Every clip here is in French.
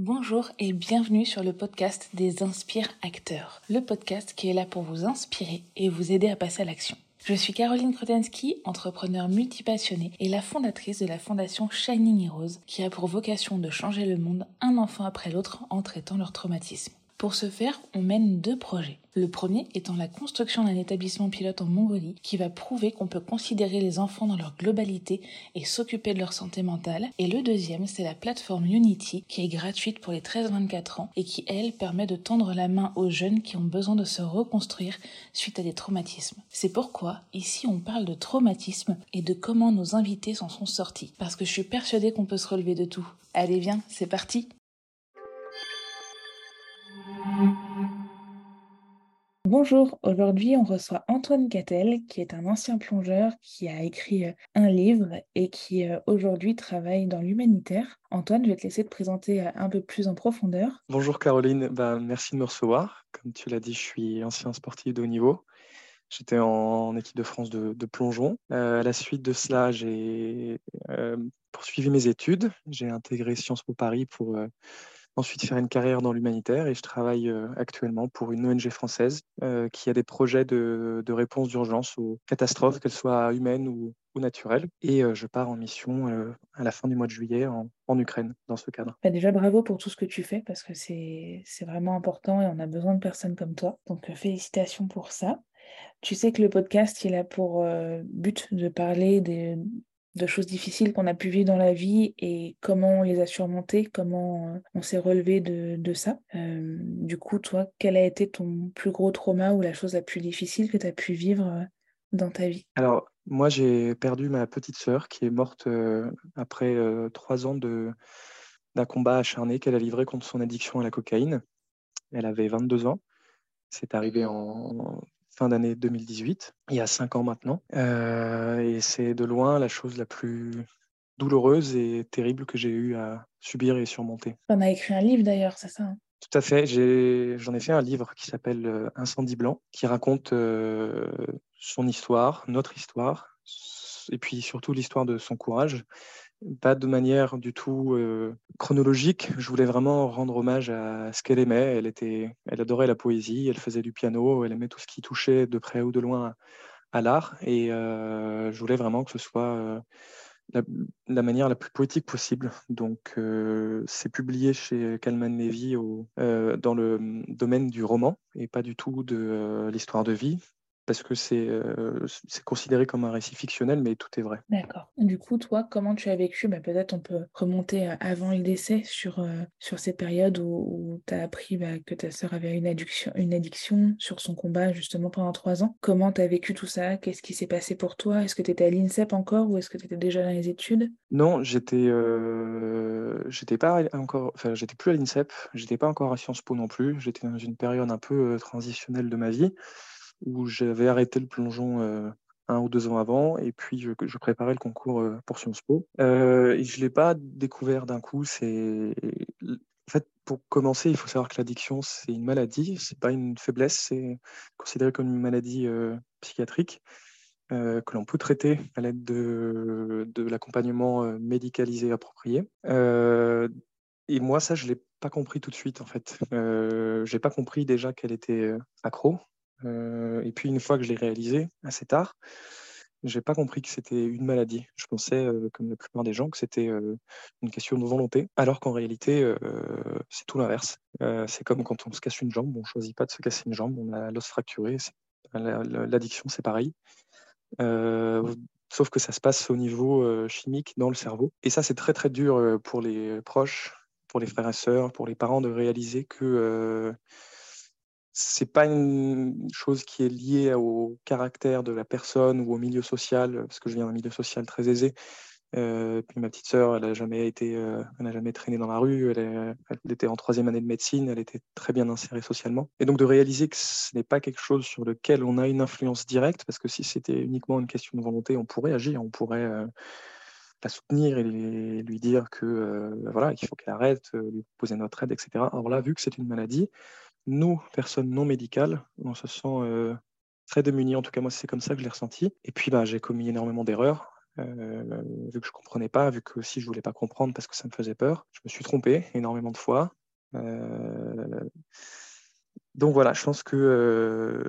Bonjour et bienvenue sur le podcast des Inspire Acteurs, le podcast qui est là pour vous inspirer et vous aider à passer à l'action. Je suis Caroline Krotensky, entrepreneur multipassionnée et la fondatrice de la fondation Shining Heroes qui a pour vocation de changer le monde un enfant après l'autre en traitant leur traumatisme. Pour ce faire, on mène deux projets. Le premier étant la construction d'un établissement pilote en Mongolie qui va prouver qu'on peut considérer les enfants dans leur globalité et s'occuper de leur santé mentale. Et le deuxième, c'est la plateforme Unity qui est gratuite pour les 13-24 ans et qui, elle, permet de tendre la main aux jeunes qui ont besoin de se reconstruire suite à des traumatismes. C'est pourquoi, ici, on parle de traumatisme et de comment nos invités s'en sont sortis. Parce que je suis persuadée qu'on peut se relever de tout. Allez, viens, c'est parti! Bonjour, aujourd'hui on reçoit Antoine Cattel, qui est un ancien plongeur qui a écrit euh, un livre et qui euh, aujourd'hui travaille dans l'humanitaire. Antoine, je vais te laisser te présenter euh, un peu plus en profondeur. Bonjour Caroline, bah, merci de me recevoir. Comme tu l'as dit, je suis ancien sportif de haut niveau. J'étais en, équipe de France de, plongeon. à la suite de cela, j'ai poursuivi mes études. J'ai intégré Sciences Po Paris pour ensuite faire une carrière dans l'humanitaire et je travaille euh, actuellement pour une ONG française euh, qui a des projets de, réponse d'urgence aux catastrophes, qu'elles soient humaines ou, naturelles. Et euh, je pars en mission à la fin du mois de juillet en, Ukraine dans ce cadre. Bah, déjà, bravo pour tout ce que tu fais parce que c'est vraiment important et on a besoin de personnes comme toi. Donc, félicitations pour ça. Tu sais que le podcast, il a pour but de parler des, de choses difficiles qu'on a pu vivre dans la vie et comment on les a surmontées, comment euh, on s'est relevé de, ça. Euh, du coup, toi, quel a été ton plus gros trauma ou la chose la plus difficile que tu as pu vivre euh, dans ta vie? Alors, moi, j'ai perdu ma petite sœur qui est morte après trois ans de, d'un combat acharné qu'elle a livré contre son addiction à la cocaïne. Elle avait 22 ans. C'est arrivé en fin d'année 2018, il y a cinq ans maintenant. Euh, et c'est de loin la chose la plus douloureuse et terrible que j'ai eu à subir et surmonter. On a écrit un livre d'ailleurs, c'est ça hein? Tout à fait. J'en ai, fait un livre qui s'appelle euh, Incendie blanc, qui raconte euh, son histoire, notre histoire, et puis surtout l'histoire de son courage pas de manière du tout euh, chronologique. Je voulais vraiment rendre hommage à ce qu'elle aimait. Elle, était, elle adorait la poésie, elle faisait du piano, elle aimait tout ce qui touchait de près ou de loin à, l'art. Et euh, je voulais vraiment que ce soit euh, la, manière la plus poétique possible. Donc, c'est publié chez Kalman Levy dans le domaine du roman et pas du tout de l'histoire de vie parce que euh, c'est considéré comme un récit fictionnel, mais tout est vrai. D'accord. Du coup, toi, comment tu as vécu? Bah, Peut-être on peut remonter avant le décès sur, euh, sur ces périodes où, tu as appris bah, que ta sœur avait une addiction, une addiction sur son combat justement pendant trois ans. Comment tu as vécu tout ça? Qu'est-ce qui s'est passé pour toi? Est-ce que tu étais à l'INSEP encore ou est-ce que tu étais déjà dans les études? Non, j'étais euh, j'étais pas encore, enfin j'étais plus à l'INSEP, j'étais pas encore à Sciences Po non plus. J'étais dans une période un peu transitionnelle de ma vie où j'avais arrêté le plongeon euh, un ou deux ans avant, et puis je, préparais le concours euh, pour Sciences Po. Euh, je ne l'ai pas découvert d'un coup. C'est en fait, pour commencer, il faut savoir que l'addiction, c'est une maladie, c'est pas une faiblesse, c'est considéré comme une maladie psychiatrique que l'on peut traiter à l'aide de, de l'accompagnement médicalisé approprié. et moi, ça, je l'ai pas compris tout de suite, en fait. J'ai pas compris déjà qu'elle était accro. Euh, et puis une fois que je l'ai réalisé assez tard, j'ai pas compris que c'était une maladie. Je pensais, euh, comme la plupart des gens, que c'était euh, une question de volonté, alors qu'en réalité, c'est tout l'inverse. c'est comme quand on se casse une jambe, on choisit pas de se casser une jambe, on a l'os fracturé. L'addiction, c'est pareil. sauf que ça se passe au niveau chimique dans le cerveau. Et ça, c'est très très dur pour les proches, pour les frères et sœurs, pour les parents de réaliser que c'est pas une chose qui est liée au caractère de la personne ou au milieu social, parce que je viens d'un milieu social très aisé. Euh, puis ma petite sœur, elle n'a jamais été, euh, elle jamais traîné dans la rue. Elle, était en troisième année de médecine. Elle était très bien insérée socialement. Et donc de réaliser que ce n'est pas quelque chose sur lequel on a une influence directe, parce que si c'était uniquement une question de volonté, on pourrait agir, on pourrait euh, la soutenir et lui dire que voilà, il faut qu'elle arrête, lui poser notre aide, etc. Alors là, vu que c'est une maladie, nous, personnes non médicales, on se sent euh, très démunis. En tout cas, moi, c'est comme ça que je l'ai ressenti. Et puis, bah, j'ai commis énormément d'erreurs. vu que je comprenais pas, vu que aussi je voulais pas comprendre parce que ça me faisait peur. Je me suis trompé énormément de fois. donc voilà, je pense que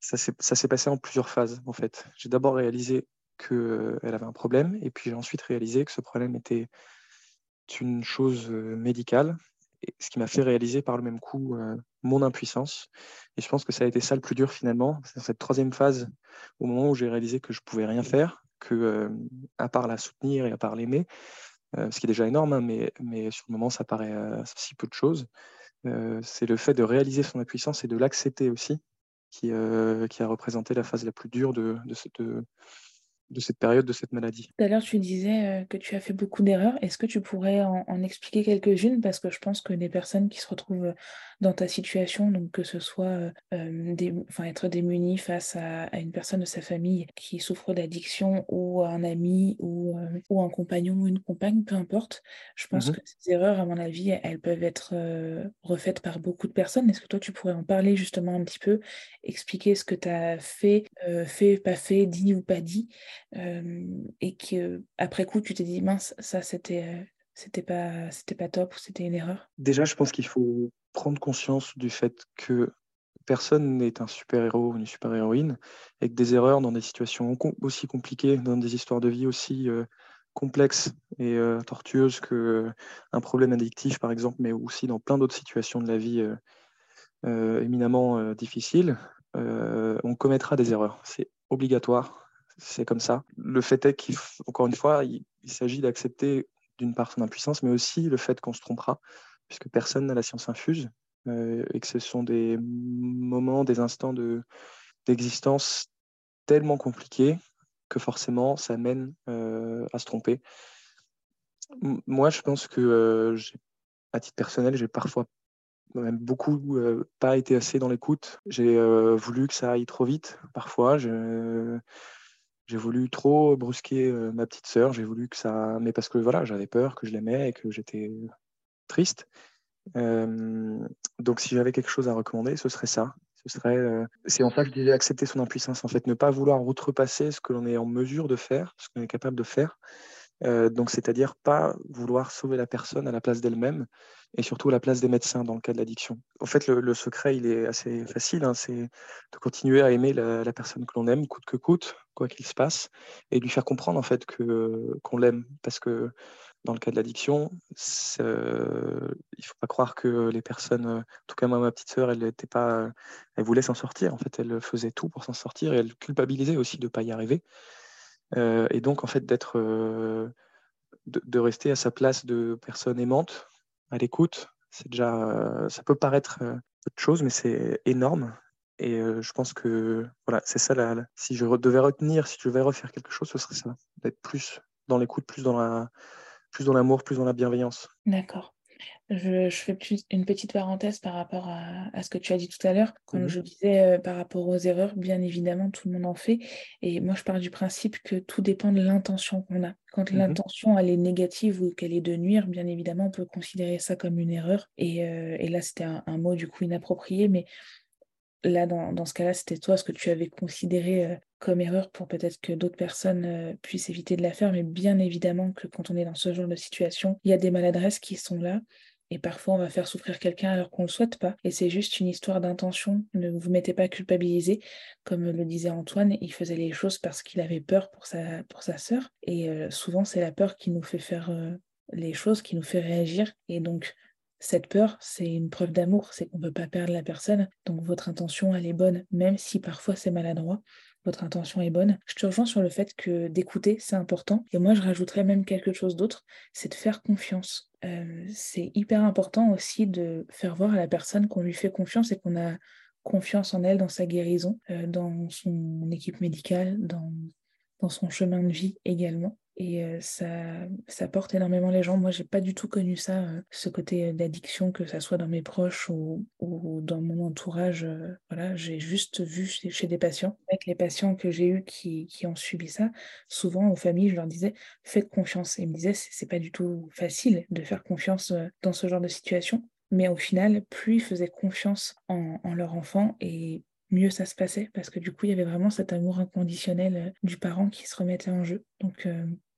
ça s'est passé en plusieurs phases en fait. J'ai d'abord réalisé qu'elle avait un problème et puis j'ai ensuite réalisé que ce problème était une chose médicale, ce qui m'a fait réaliser par le même coup mon impuissance. Et je pense que ça a été ça le plus dur finalement, c'est cette troisième phase, au moment où j'ai réalisé que je pouvais rien faire, que à part la soutenir et à part l'aimer, ce qui est déjà énorme, hein, mais, mais sur le moment ça paraît si peu de choses. c'est le fait de réaliser son impuissance et de l'accepter aussi qui, qui, a représenté la phase la plus dure de, de, de, de cette période, de cette maladie. Tout à l'heure, tu disais euh, que tu as fait beaucoup d'erreurs. Est-ce que tu pourrais en, expliquer quelques-unes? Parce que je pense que les personnes qui se retrouvent euh, dans ta situation, donc que ce soit euh, des, enfin, être démunies face à, une personne de sa famille qui souffre d'addiction ou un ami ou, ou un compagnon ou une compagne, peu importe, je pense mmh que ces erreurs, à mon avis, elles peuvent être refaites par beaucoup de personnes. Est-ce que toi, tu pourrais en parler justement un petit peu, expliquer ce que tu as fait, fait, pas fait, dit ou pas dit et que après coup tu t'es dit mince ça c'était c'était pas c'était pas top c'était une erreur? Déjà je pense qu'il faut prendre conscience du fait que personne n'est un super-héros ou une super-héroïne et que des erreurs dans des situations aussi compliquées, dans des histoires de vie aussi complexes et tortueuses que un problème addictif par exemple, mais aussi dans plein d'autres situations de la vie éminemment difficiles, on commettra des erreurs. C'est obligatoire c'est comme ça. Le fait est qu'encore une fois, il, s'agit d'accepter d'une part son impuissance, mais aussi le fait qu'on se trompera, puisque personne n'a la science infuse, euh, et que ce sont des moments, des instants d'existence tellement compliqués que forcément ça mène euh, à se tromper. moi, je pense que, euh, à titre personnel, j'ai parfois même beaucoup pas été assez dans l'écoute. J'ai voulu que ça aille trop vite parfois. J'ai voulu trop brusquer ma petite sœur, j'ai voulu que ça. Mais parce que voilà, j'avais peur, que je l'aimais et que j'étais triste. donc, si j'avais quelque chose à recommander, ce serait ça. Ce serait, c'est en ça que je disais accepter son impuissance, en fait, ne pas vouloir outrepasser ce que l'on est en mesure de faire, ce qu'on est capable de faire. Donc, c'est-à-dire pas vouloir sauver la personne à la place d'elle-même, et surtout à la place des médecins dans le cas de l'addiction. En fait, le, secret, il est assez facile, hein, c'est de continuer à aimer la, personne que l'on aime, coûte que coûte, quoi qu'il se passe, et lui faire comprendre en fait que qu'on l'aime, parce que dans le cas de l'addiction, euh, il faut pas croire que les personnes, en tout cas moi, ma petite sœur, elle était pas, elle voulait s'en sortir. En fait, elle faisait tout pour s'en sortir et elle culpabilisait aussi de pas y arriver. Euh, et donc, en fait, euh, de, rester à sa place de personne aimante, à l'écoute. C'est déjà, euh, ça peut paraître peu de choses, mais c'est énorme. Et je pense que voilà, c'est ça. Si je devais retenir, si je devais refaire quelque chose, ce serait ça, d'être plus dans l'écoute, plus dans la, plus dans l'amour, plus dans la bienveillance. D'accord. Je, fais une petite parenthèse par rapport à, ce que tu as dit tout à l'heure. Comme mmh je disais, euh, par rapport aux erreurs, bien évidemment, tout le monde en fait. Et moi, je pars du principe que tout dépend de l'intention qu'on a. Quand mmh l'intention, elle est négative ou qu'elle est de nuire, bien évidemment, on peut considérer ça comme une erreur. Et, euh, là, c'était un, mot, du coup, inapproprié. Mais là, dans, ce cas-là, c'était toi ce que tu avais considéré euh, comme erreur pour peut-être que d'autres personnes puissent éviter de la faire. Mais bien évidemment que quand on est dans ce genre de situation, il y a des maladresses qui sont là. Et parfois, on va faire souffrir quelqu'un alors qu'on ne le souhaite pas. Et c'est juste une histoire d'intention. Ne vous mettez pas culpabilisé. Comme le disait Antoine, il faisait les choses parce qu'il avait peur pour sa, pour sa sœur. Et euh, souvent, c'est la peur qui nous fait faire euh, les choses, qui nous fait réagir. Et donc, cette peur, c'est une preuve d'amour. C'est qu'on ne peut pas perdre la personne. Donc, votre intention, elle est bonne, même si parfois c'est maladroit votre intention est bonne. Je te rejoins sur le fait que d'écouter, c'est important. Et moi, je rajouterais même quelque chose d'autre, c'est de faire confiance. Euh, c'est hyper important aussi de faire voir à la personne qu'on lui fait confiance et qu'on a confiance en elle, dans sa guérison, euh, dans son équipe médicale, dans, dans son chemin de vie également et ça, porte énormément les gens. Moi, j'ai pas du tout connu ça, ce côté d'addiction, que ça soit dans mes proches ou, dans mon entourage. voilà, j'ai juste vu chez, des patients. Avec les patients que j'ai eus qui, qui, ont subi ça, souvent aux familles, je leur disais faites confiance. Et ils me disaient c'est pas du tout facile de faire confiance dans ce genre de situation. Mais au final, plus ils faisaient confiance en, en leur enfant et mieux ça se passait parce que du coup, il y avait vraiment cet amour inconditionnel du parent qui se remettait en jeu. Donc,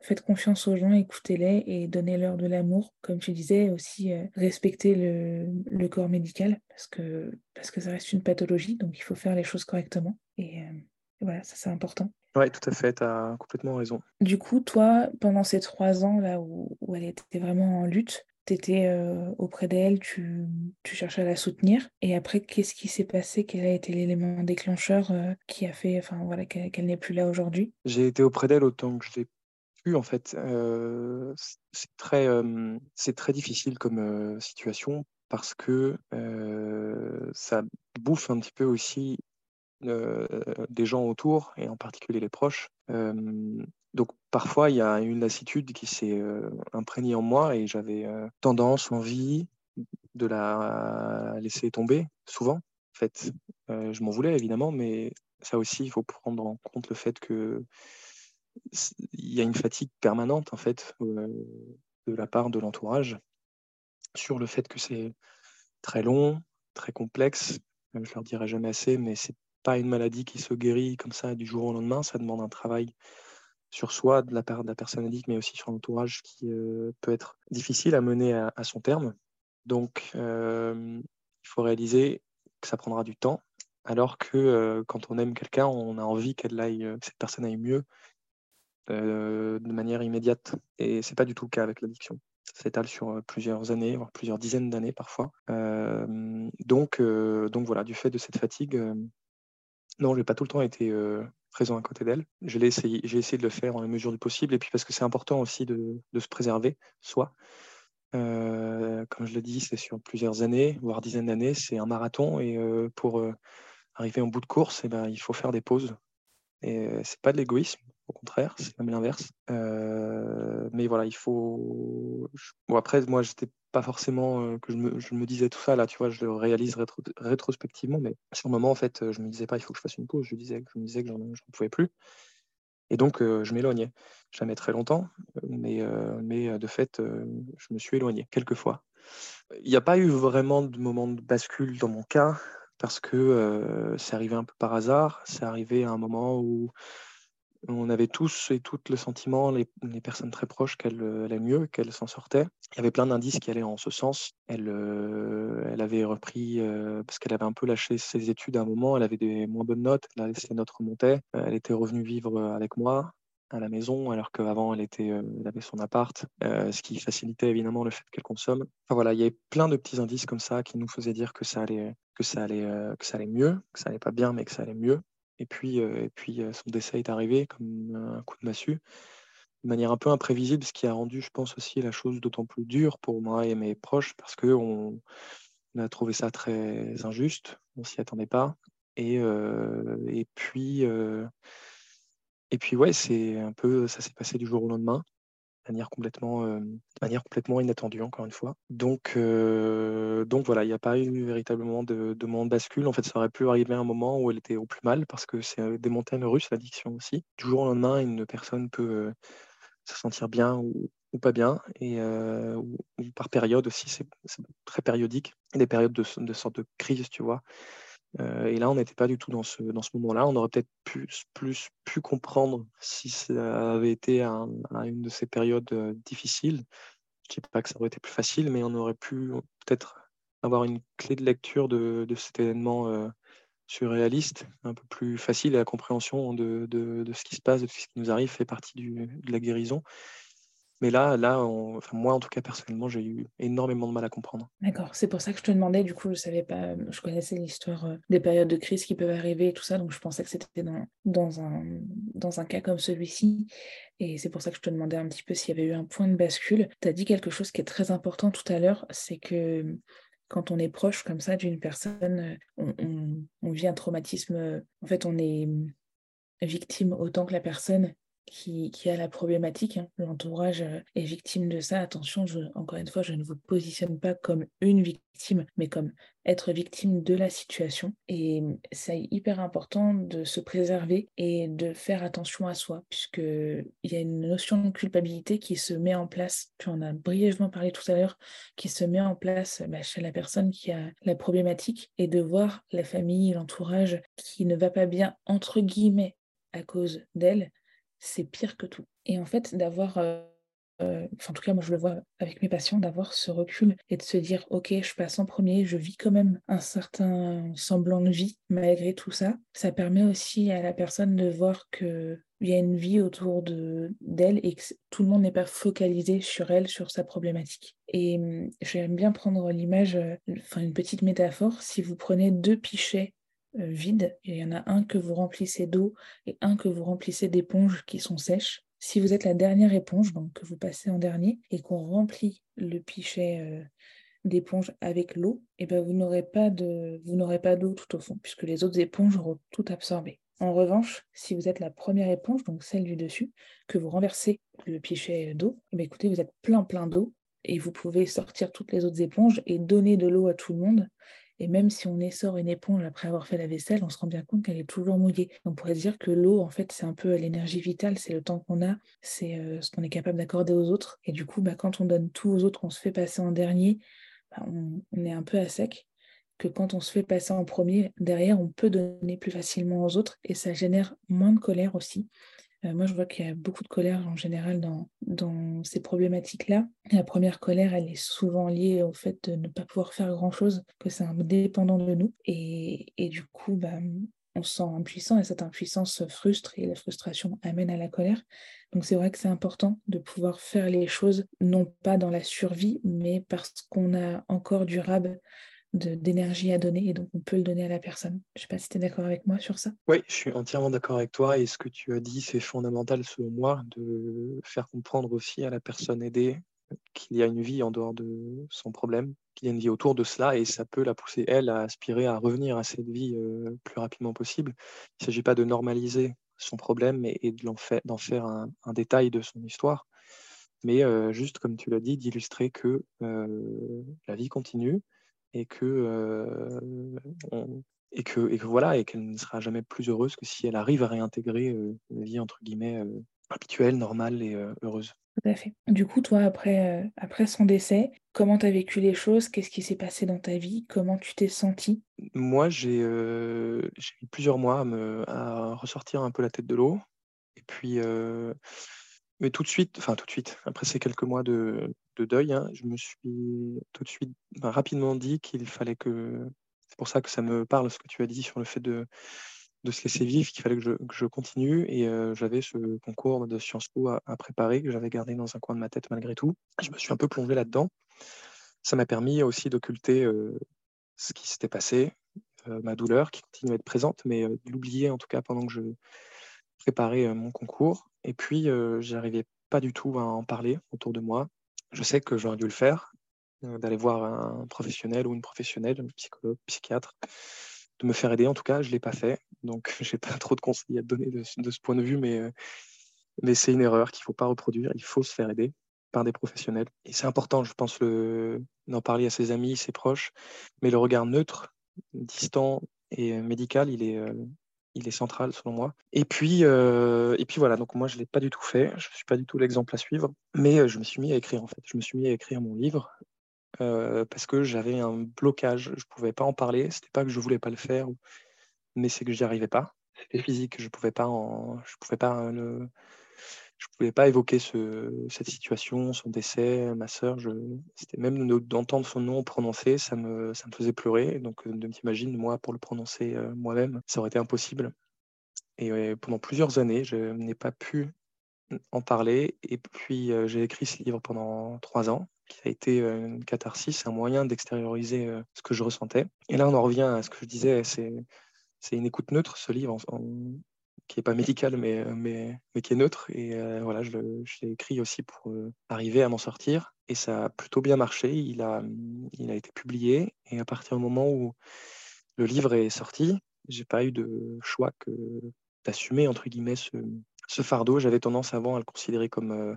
faites confiance aux gens, écoutez-les et donnez-leur de l'amour. Comme tu disais, aussi respectez le, corps médical parce que, parce que ça reste une pathologie, donc il faut faire les choses correctement. Et voilà, ça c'est important. Oui, tout à fait, tu as complètement raison. Du coup, toi, pendant ces trois ans là où, où elle était vraiment en lutte, tu étais euh, auprès d'elle, tu, cherchais à la soutenir. Et après, qu'est-ce qui s'est passé? Quel a été l'élément déclencheur euh, qui a fait enfin, voilà, qu'elle n'est plus là aujourd'hui? J'ai été auprès d'elle autant que je l'ai pu, en fait. Euh, c'est très, c'est très difficile comme situation parce que ça bouffe un petit peu aussi des gens autour, et en particulier les proches. Donc parfois, il y a une lassitude qui s'est imprégnée en moi et j'avais tendance, envie de la laisser tomber, souvent. En fait, je m'en voulais évidemment, mais ça aussi, il faut prendre en compte le fait que il y a une fatigue permanente en fait de la part de l'entourage sur le fait que c'est très long, très complexe. Je leur dirai jamais assez, mais c'est pas une maladie qui se guérit comme ça du jour au lendemain. Ça demande un travail sur soi de la part de la personne addict, mais aussi sur l'entourage qui euh, peut être difficile à mener à, son terme. Donc, euh, il faut réaliser que ça prendra du temps, alors que euh, quand on aime quelqu'un, on a envie qu'elle aille, que cette personne aille mieux de manière immédiate. Et c'est pas du tout le cas avec l'addiction. Ça s'étale sur plusieurs années, voire plusieurs dizaines d'années parfois. donc, donc voilà, du fait de cette fatigue, non, je n'ai pas tout le temps été présent à côté d'elle. J'ai essayé, essayé de le faire en la mesure du possible, et puis parce que c'est important aussi de, se préserver, soi. comme je l'ai dit, c'est sur plusieurs années, voire dizaines d'années, c'est un marathon, et pour arriver en bout de course, eh ben, il faut faire des pauses. Et c'est pas de l'égoïsme, au contraire, c'est même l'inverse. mais voilà, il faut. Bon, après, moi, j'étais pas forcément que je me, disais tout ça là, tu vois, je le réalise rétrospectivement, mais sur le moment, en fait, je me disais pas il faut que je fasse une pause, je, disais, je me disais que j'en pouvais plus. Et donc, je m'éloignais. Jamais très longtemps, mais, mais de fait, je me suis éloigné quelques fois. Il n'y a pas eu vraiment de moment de bascule dans mon cas, parce que c'est arrivé un peu par hasard. C'est arrivé à un moment où on avait tous et toutes le sentiment, les, personnes très proches, qu'elle euh, allait mieux, qu'elle s'en sortait. Il y avait plein d'indices qui allaient en ce sens. Elle, euh, elle avait repris, euh, parce qu'elle avait un peu lâché ses études à un moment, elle avait des moins bonnes notes, a laissé notes remonter. elle était revenue vivre avec moi à la maison, alors qu'avant elle, était, elle avait son appart, ce qui facilitait évidemment le fait qu'elle consomme. Enfin voilà, il y avait plein de petits indices comme ça qui nous faisaient dire que ça allait, que ça allait, que ça allait mieux, que ça allait pas bien, mais que ça allait mieux. Et puis, et puis son décès est arrivé comme un coup de massue, de manière un peu imprévisible, ce qui a rendu, je pense, aussi la chose d'autant plus dure pour moi et mes proches, parce qu'on on a trouvé ça très injuste, on s'y attendait pas. Et, et puis, et puis ouais, c'est un peu, ça s'est passé du jour au lendemain manière complètement, euh, de manière complètement inattendue, encore une fois. Donc, euh, donc voilà, il n'y a pas eu véritablement de, de moment de bascule. En fait, ça aurait pu arriver à un moment où elle était au plus mal, parce que c'est euh, des montagnes russes, l'addiction aussi. Du jour au lendemain, une personne peut se sentir bien ou, pas bien, et ou, par période aussi, c'est très périodique. Des périodes de, de sorte de crise, tu vois. Euh, et là, on n'était pas du tout dans ce, dans ce moment-là. On aurait peut-être plus, plus pu comprendre si ça avait été à, une de ces périodes euh, difficiles. Je ne dis pas que ça aurait été plus facile, mais on aurait pu peut-être avoir une clé de lecture de, de cet événement euh, surréaliste, un peu plus facile à la compréhension de, de, de, ce qui se passe, de ce qui nous arrive, fait partie du, de la guérison. Mais là, là moi, en tout cas, personnellement, j'ai eu énormément de mal à comprendre. D'accord, c'est pour ça que je te demandais, du coup, je savais pas, je connaissais l'histoire euh, des périodes de crise qui peuvent arriver et tout ça, donc je pensais que c'était dans, dans, un, dans un cas comme celui-ci. Et c'est pour ça que je te demandais un petit peu s'il y avait eu un point de bascule. Tu as dit quelque chose qui est très important tout à l'heure, c'est que quand on est proche comme ça d'une personne, on, on, vit un traumatisme, en fait, on est victime autant que la personne qui, a la problématique. Hein. L'entourage euh, est victime de ça. Attention, encore une fois, je ne vous positionne pas comme une victime, mais comme être victime de la situation. Et c'est hyper important de se préserver et de faire attention à soi, puisqu'il y a une notion de culpabilité qui se met en place, tu en as brièvement parlé tout à l'heure, qui se met en place bah, chez la personne qui a la problématique, et de voir la famille, l'entourage qui ne va pas bien, entre guillemets, à cause d'elle, c'est pire que tout. Et en fait, d'avoir, euh, euh, en tout cas moi je le vois avec mes patients, d'avoir ce recul et de se dire, ok, je passe en premier, je vis quand même un certain semblant de vie malgré tout ça, ça permet aussi à la personne de voir que il y a une vie autour de d'elle et que tout le monde n'est pas focalisé sur elle, sur sa problématique. Et hum, j'aime bien prendre l'image, euh, enfin une petite métaphore, si vous prenez deux pichets euh, vide. Il y en a un que vous remplissez d'eau et un que vous remplissez d'éponges qui sont sèches. Si vous êtes la dernière éponge, donc que vous passez en dernier, et qu'on remplit le pichet euh, d'éponge avec l'eau, et eh ben vous n'aurez pas de vous n'aurez pas d'eau tout au fond, puisque les autres éponges auront tout absorbé. En revanche, si vous êtes la première éponge, donc celle du dessus, que vous renversez le pichet d'eau, eh ben, écoutez, vous êtes plein plein d'eau et vous pouvez sortir toutes les autres éponges et donner de l'eau à tout le monde. Et même si on essore une éponge après avoir fait la vaisselle, on se rend bien compte qu'elle est toujours mouillée. On pourrait dire que l'eau, en fait, c'est un peu l'énergie vitale, c'est le temps qu'on a, c'est euh, ce qu'on est capable d'accorder aux autres. Et du coup, bah, quand on donne tout aux autres, on se fait passer en dernier, bah, on, est un peu à sec. Que quand on se fait passer en premier, derrière, on peut donner plus facilement aux autres et ça génère moins de colère aussi. Euh, moi, je vois qu'il y a beaucoup de colère en général dans, dans ces problématiques-là. La première colère, elle est souvent liée au fait de ne pas pouvoir faire grand-chose, que c'est indépendant de nous. Et, et du coup, bah, on se sent impuissant et cette impuissance frustre et la frustration amène à la colère. Donc c'est vrai que c'est important de pouvoir faire les choses non pas dans la survie, mais parce qu'on a encore durable d'énergie à donner et donc on peut le donner à la personne. Je ne sais pas si tu es d'accord avec moi sur ça. Oui, je suis entièrement d'accord avec toi et ce que tu as dit, c'est fondamental selon moi de faire comprendre aussi à la personne aidée qu'il y a une vie en dehors de son problème, qu'il y a une vie autour de cela et ça peut la pousser, elle, à aspirer à revenir à cette vie euh, plus rapidement possible. Il ne s'agit pas de normaliser son problème et, d'en faire, faire un, détail de son histoire, mais euh, juste, comme tu l'as dit, d'illustrer que euh, la vie continue, et que, euh, et que, et que voilà, et qu'elle ne sera jamais plus heureuse que si elle arrive à réintégrer euh, une vie entre guillemets euh, habituelle, normale et heureuse. Tout à fait. Du coup, toi, après, après son décès, comment tu as vécu les choses? Qu'est-ce qui s'est passé dans ta vie? Comment tu t'es senti Moi, j'ai mis plusieurs mois à, me, à ressortir un peu la tête de l'eau. Et puis, mais tout de suite, enfin tout de suite, après ces quelques mois de, deuil, hein, je me suis tout de suite rapidement dit qu'il fallait que. C'est pour ça que ça me parle ce que tu as dit sur le fait de, de se laisser vivre, qu'il fallait que je, continue. Et j'avais ce concours de Sciences Po à, préparer, que j'avais gardé dans un coin de ma tête malgré tout. Je me suis un peu plongé là-dedans. Ça m'a permis aussi d'occulter ce qui s'était passé, ma douleur qui continue à être présente, mais de l'oublier en tout cas pendant que je préparais mon concours. Et puis, j'arrivais pas du tout à en parler autour de moi. Je sais que j'aurais dû le faire, euh, d'aller voir un professionnel ou une professionnelle, un psychologue, psychiatre, de me faire aider. En tout cas, je ne l'ai pas fait. Donc, je n'ai pas trop de conseils à te donner de, ce point de vue, mais, euh, mais c'est une erreur qu'il ne faut pas reproduire. Il faut se faire aider par des professionnels. Et c'est important, je pense, d'en parler à ses amis, ses proches. Mais le regard neutre, distant et médical, il est, euh, il est central selon moi. Et puis, euh, et puis voilà, donc moi je ne l'ai pas du tout fait, je ne suis pas du tout l'exemple à suivre, mais euh, je me suis mis à écrire en fait. Je me suis mis à écrire mon livre euh, parce que j'avais un blocage, je ne pouvais pas en parler, c'était pas que je ne voulais pas le faire, mais c'est que j'y arrivais pas. C'était physique, je ne pouvais pas, en, je pouvais pas le, je pouvais pas évoquer ce, cette situation, son décès, ma sœur. C'était même d'entendre son nom prononcé, ça me, faisait pleurer. Donc, de m'imaginer, moi, pour le prononcer euh, moi-même, ça aurait été impossible. Et pendant plusieurs années, je n'ai pas pu en parler. Et puis, euh, j'ai écrit ce livre pendant trois ans, qui a été euh, une catharsis, un moyen d'extérioriser ce que je ressentais. Et là, on en revient à ce que je disais, c'est une écoute neutre, ce livre. Qui n'est pas médical, mais, euh, mais, mais, qui est neutre. Et euh, voilà, je, l'ai écrit aussi pour euh, arriver à m'en sortir. Et ça a plutôt bien marché. Il a, il a été publié. Et à partir du moment où le livre est sorti, j'ai pas eu de choix que d'assumer, entre guillemets, ce, ce fardeau, j'avais tendance avant à le considérer comme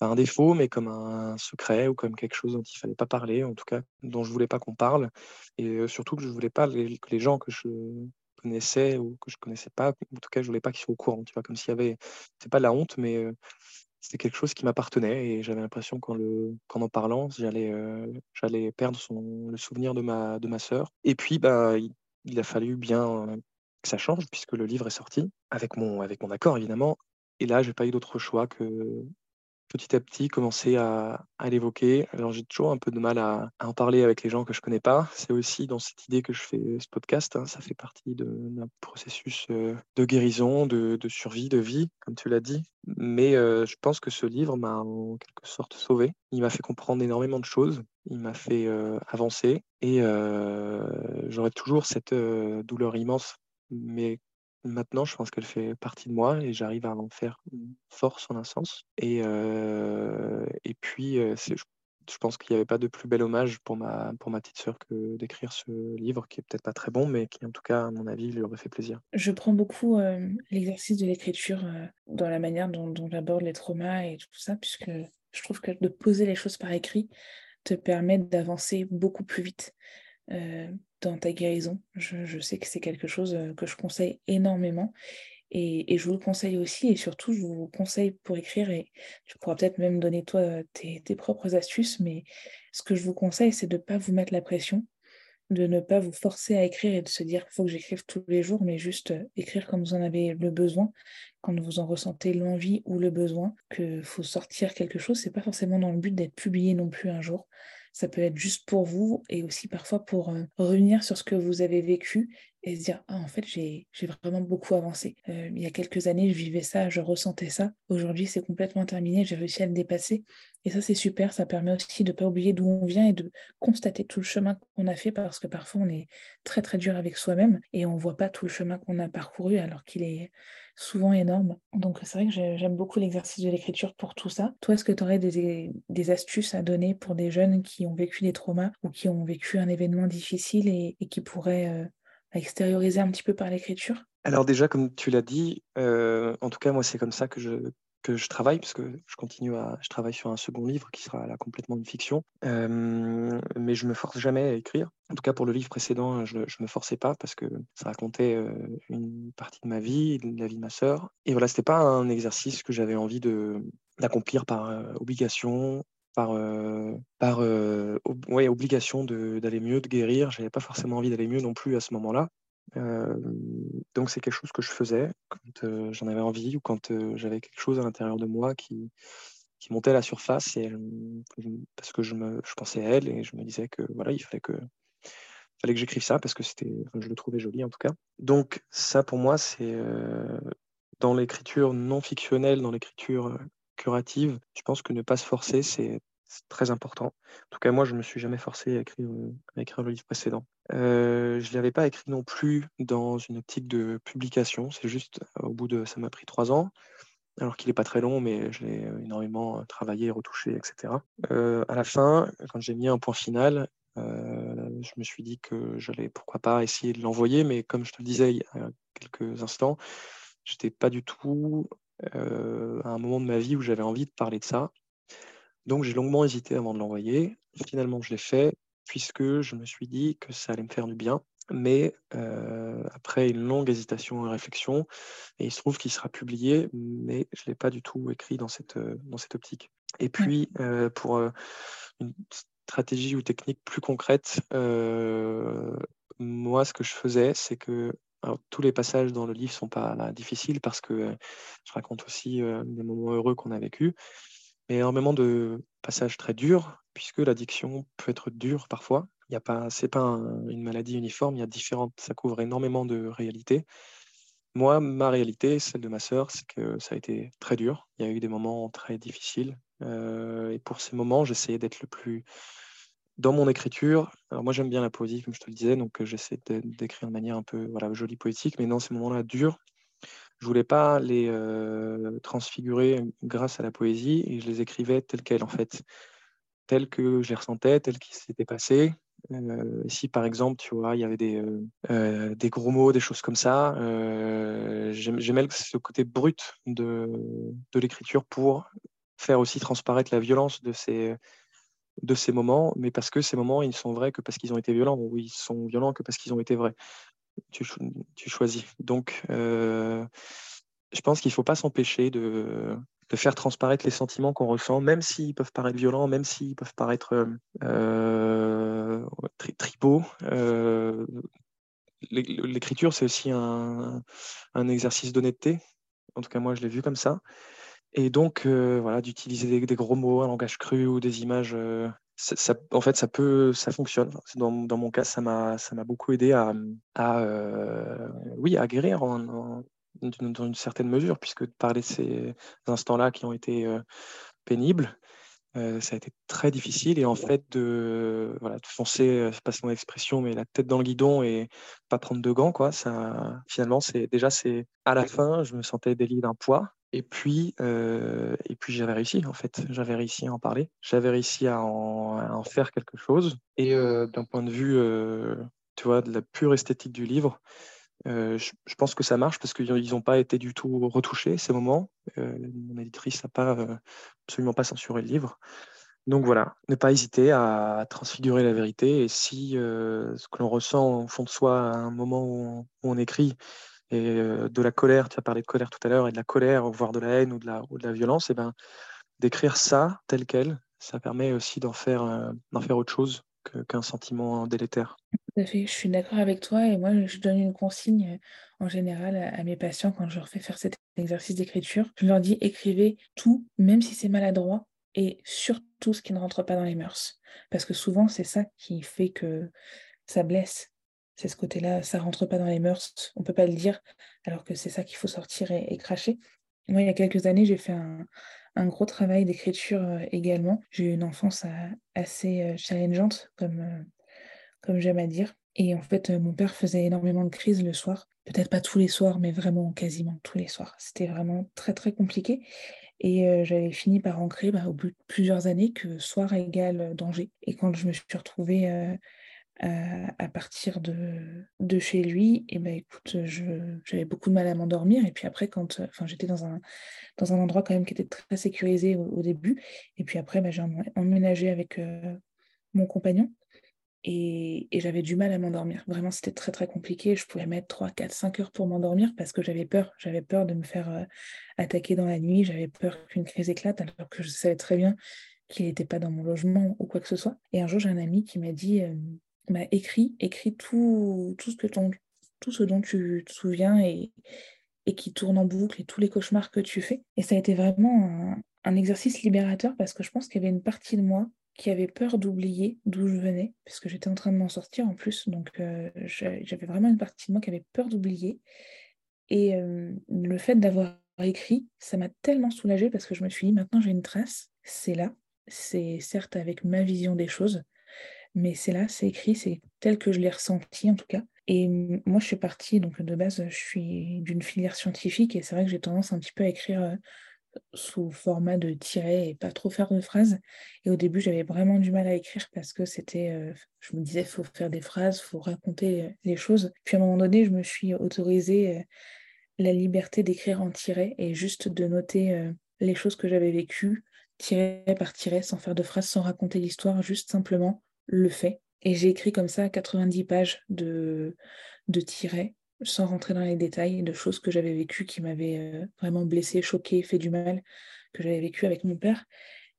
un défaut, mais comme un secret ou comme quelque chose dont il fallait pas parler, en tout cas dont je voulais pas qu'on parle, et surtout que je voulais pas que les gens que je connaissais ou que je connaissais pas, en tout cas je voulais pas qu'ils soient au courant, tu vois, comme s'il y avait, c'est pas de la honte, mais c'était quelque chose qui m'appartenait et j'avais l'impression qu'en le, en parlant, j'allais, j'allais perdre son, le souvenir de ma, de ma sœur. Et puis, bah, il, a fallu bien que ça change puisque le livre est sorti avec mon, avec mon accord évidemment. Et là, j'ai pas eu d'autre choix que petit à petit commencer à, l'évoquer. Alors j'ai toujours un peu de mal à, en parler avec les gens que je connais pas. C'est aussi dans cette idée que je fais ce podcast. Hein. Ça fait partie d'un processus euh, de guérison, de, survie, de vie, comme tu l'as dit. Mais euh, je pense que ce livre m'a en quelque sorte sauvé. Il m'a fait comprendre énormément de choses. Il m'a fait euh, avancer. Et j'aurais toujours cette douleur immense mais Maintenant, je pense qu'elle fait partie de moi et j'arrive à en faire force en un sens. Et, et puis, je, pense qu'il n'y avait pas de plus bel hommage pour ma, pour ma petite sœur que d'écrire ce livre, qui est peut-être pas très bon, mais qui, en tout cas, à mon avis, lui aurait fait plaisir. Je prends beaucoup l'exercice de l'écriture dans la manière dont j'aborde les traumas et tout ça, puisque je trouve que de poser les choses par écrit te permet d'avancer beaucoup plus vite dans ta guérison. Je, sais que c'est quelque chose euh, que je conseille énormément. Et, je vous le conseille aussi, et surtout, je vous conseille pour écrire, et tu pourras peut-être même donner toi tes, propres astuces, mais ce que je vous conseille, c'est de ne pas vous mettre la pression, de ne pas vous forcer à écrire et de se dire qu'il faut que j'écrive tous les jours, mais juste euh, écrire quand vous en avez le besoin, quand vous en ressentez l'envie ou le besoin, qu'il faut sortir quelque chose. C'est pas forcément dans le but d'être publié non plus un jour. Ça peut être juste pour vous et aussi parfois pour euh, revenir sur ce que vous avez vécu et se dire ah en fait j'ai vraiment beaucoup avancé. Euh, il y a quelques années je vivais ça, je ressentais ça. Aujourd'hui c'est complètement terminé, j'ai réussi à le dépasser et ça c'est super. Ça permet aussi de ne pas oublier d'où on vient et de constater tout le chemin qu'on a fait parce que parfois on est très très dur avec soi-même et on voit pas tout le chemin qu'on a parcouru alors qu'il est souvent énorme. Donc c'est vrai que j'aime beaucoup l'exercice de l'écriture pour tout ça. Toi, est-ce que tu aurais des, astuces à donner pour des jeunes qui ont vécu des traumas ou qui ont vécu un événement difficile et, qui pourraient euh, extérioriser un petit peu par l'écriture? Alors déjà, comme tu l'as dit, euh, en tout cas moi c'est comme ça que je, que je travaille, parce que je continue à, je travaille sur un second livre qui sera là complètement une fiction, euh, mais je me force jamais à écrire. En tout cas, pour le livre précédent, je, ne me forçais pas parce que ça racontait euh, une partie de ma vie, de la vie de ma sœur. Et voilà, c'était pas un exercice que j'avais envie d'accomplir par obligation, par, par ouais, obligation d'aller mieux, de guérir. J'avais pas forcément envie d'aller mieux non plus à ce moment-là donc c'est quelque chose que je faisais quand j'en avais envie ou quand j'avais quelque chose à l'intérieur de moi qui, qui montait à la surface et parce que je, me, je pensais à elle et je me disais que voilà il fallait que fallait que j'écrive ça parce que c'était je le trouvais joli en tout cas donc ça pour moi c'est dans l'écriture non fictionnelle dans l'écriture curative je pense que ne pas se forcer c'est c'est très important. En tout cas, moi, je ne me suis jamais forcé à écrire, euh, le livre précédent. Euh, je ne l'avais pas écrit non plus dans une optique de publication. C'est juste, au bout de, ça m'a pris trois ans, alors qu'il n'est pas très long, mais je l'ai euh, énormément travaillé, retouché, etc. à la fin, quand j'ai mis un point final, je me suis dit que j'allais, pourquoi pas, essayer de l'envoyer, mais comme je te le disais il y a quelques instants, je n'étais pas du tout à un moment de ma vie où j'avais envie de parler de ça. Donc j'ai longuement hésité avant de l'envoyer. Finalement, je l'ai fait puisque je me suis dit que ça allait me faire du bien. Mais euh, après une longue hésitation et réflexion, et il se trouve qu'il sera publié, mais je ne l'ai pas du tout écrit dans cette, euh, dans cette optique. Et puis, euh, pour une stratégie ou technique plus concrète, moi, ce que je faisais, c'est que tous les passages dans le livre ne sont pas difficiles parce que je raconte aussi des moments heureux qu'on a vécus mais énormément de passages très durs, puisque l'addiction peut être dure parfois. Il y a pas, c'est pas une maladie uniforme, il y a différentes, ça couvre énormément de réalités. Moi, ma réalité, celle de ma sœur, c'est que ça a été très dur. Il y a eu des moments très difficiles. Euh, et pour ces moments, j'essayais d'être le plus dans mon écriture. Alors moi, j'aime bien la poésie, comme je te le disais, donc j'essaie d'écrire de manière un peu voilà, jolie poétique, mais dans ces moments-là durs, je voulais pas les euh, transfigurer grâce à la poésie et je les écrivais telles quelles en fait, telles que je les ressentais, telles qui s'étaient passées. si par exemple, tu vois, il y avait des, des gros mots, des choses comme ça, j'aimais ce côté brut de, l'écriture pour faire aussi transparaître la violence de ces, de ces moments, mais parce que ces moments, ils sont vrais que parce qu'ils ont été violents, ou ils sont violents que parce qu'ils ont été vrais. Tu, choisis. Donc, je pense qu'il ne faut pas s'empêcher de, faire transparaître les sentiments qu'on ressent, même s'ils peuvent paraître violents, même s'ils peuvent paraître euh, euh tripaux. Euh, l'écriture, c'est aussi un, exercice d'honnêteté. En tout cas, moi, je l'ai vu comme ça. Et donc, euh, voilà, d'utiliser des, gros mots, un langage cru ou des images, en fait, ça peut, ça fonctionne. Dans, mon cas, ça m'a, ça m'a beaucoup aidé à, oui, à guérir dans une certaine mesure, puisque parler de ces instants-là qui ont été euh, pénibles, euh, ça a été très difficile. Et en fait, de, voilà, de foncer, euh, c'est pas mon expression, mais la tête dans le guidon et pas prendre de gants, quoi, ça, finalement, c'est déjà, c'est à la fin, je me sentais délié d'un poids. Et puis, et puis j'avais réussi, en fait. J'avais réussi à en parler. J'avais réussi à en, faire quelque chose. Et d'un point de vue, tu vois, de la pure esthétique du livre, euh, je, pense que ça marche parce qu'ils n'ont pas été du tout retouchés ces moments. Euh, mon éditrice n'a pas euh, absolument pas censuré le livre. Donc voilà, ne pas hésiter à transfigurer la vérité. Et si ce que l'on ressent au fond de soi à un moment où on, écrit et de la colère, tu as parlé de colère tout à l'heure, et de la colère, voire de la haine ou de la, ou de la violence, et eh ben, d'écrire ça tel quel, ça permet aussi d'en faire, d'en faire autre chose qu'un sentiment délétère. Tout à fait, je suis d'accord avec toi et moi je donne une consigne euh, en général à, mes patients quand je leur fais faire cet exercice d'écriture. Je leur dis écrivez tout, même si c'est maladroit, et surtout ce qui ne rentre pas dans les mœurs. Parce que souvent c'est ça qui fait que ça blesse. C'est ce côté-là, ça rentre pas dans les mœurs, on peut pas le dire, alors que c'est ça qu'il faut sortir et cracher. Moi, il y a quelques années, j'ai fait un, gros travail d'écriture euh, également. J'ai eu une enfance euh, assez euh, challengeante, comme, comme j'aime à dire. Et en fait, mon père faisait énormément de crises le soir. Peut-être pas tous les soirs, mais vraiment quasiment tous les soirs. C'était vraiment très très compliqué. Et j'avais fini par ancrer bah, au bout de plusieurs années que soir égale danger. Et quand je me suis retrouvée à partir de, de chez lui, et ben écoute, j'avais beaucoup de mal à m'endormir. Et puis après, quand enfin, j'étais dans un, dans un endroit quand même qui était très sécurisé au, début. Et puis après, ben, j'ai emménagé avec mon compagnon. Et, j'avais du mal à m'endormir. Vraiment, c'était très très compliqué. Je pouvais mettre 3, 4, 5 heures pour m'endormir parce que j'avais peur. J'avais peur de me faire attaquer dans la nuit. J'avais peur qu'une crise éclate alors que je savais très bien qu'il n'était pas dans mon logement ou quoi que ce soit. Et un jour, j'ai un ami qui m'a dit bah, écris, tout, tout, ce dont tu te souviens et, qui tourne en boucle et tous les cauchemars que tu fais. Et ça a été vraiment un, exercice libérateur parce que je pense qu'il y avait une partie de moi qui avait peur d'oublier d'où je venais, parce que j'étais en train de m'en sortir en plus. Donc euh, j'avais vraiment une partie de moi qui avait peur d'oublier. Et euh, le fait d'avoir écrit, ça m'a tellement soulagée parce que je me suis dit, maintenant j'ai une trace, c'est là, c'est certes avec ma vision des choses, mais c'est là, c'est écrit, c'est tel que je l'ai ressenti en tout cas. Et moi, je suis partie, donc de base, je suis d'une filière scientifique et c'est vrai que j'ai tendance un petit peu à écrire euh, sous format de tiret et pas trop faire de phrases. Et au début, j'avais vraiment du mal à écrire parce que c'était, euh, je me disais, faut faire des phrases, faut raconter euh, les choses. Puis à un moment donné, je me suis autorisée la liberté d'écrire en tiret et juste de noter les choses que j'avais vécues, tiret par tiret, sans faire de phrases, sans raconter l'histoire, juste simplement le fait. Et j'ai écrit comme ça 90 pages de, de tirets, sans rentrer dans les détails, de choses que j'avais vécues qui m'avaient euh, vraiment blessé, choqué, fait du mal, que j'avais vécu avec mon père.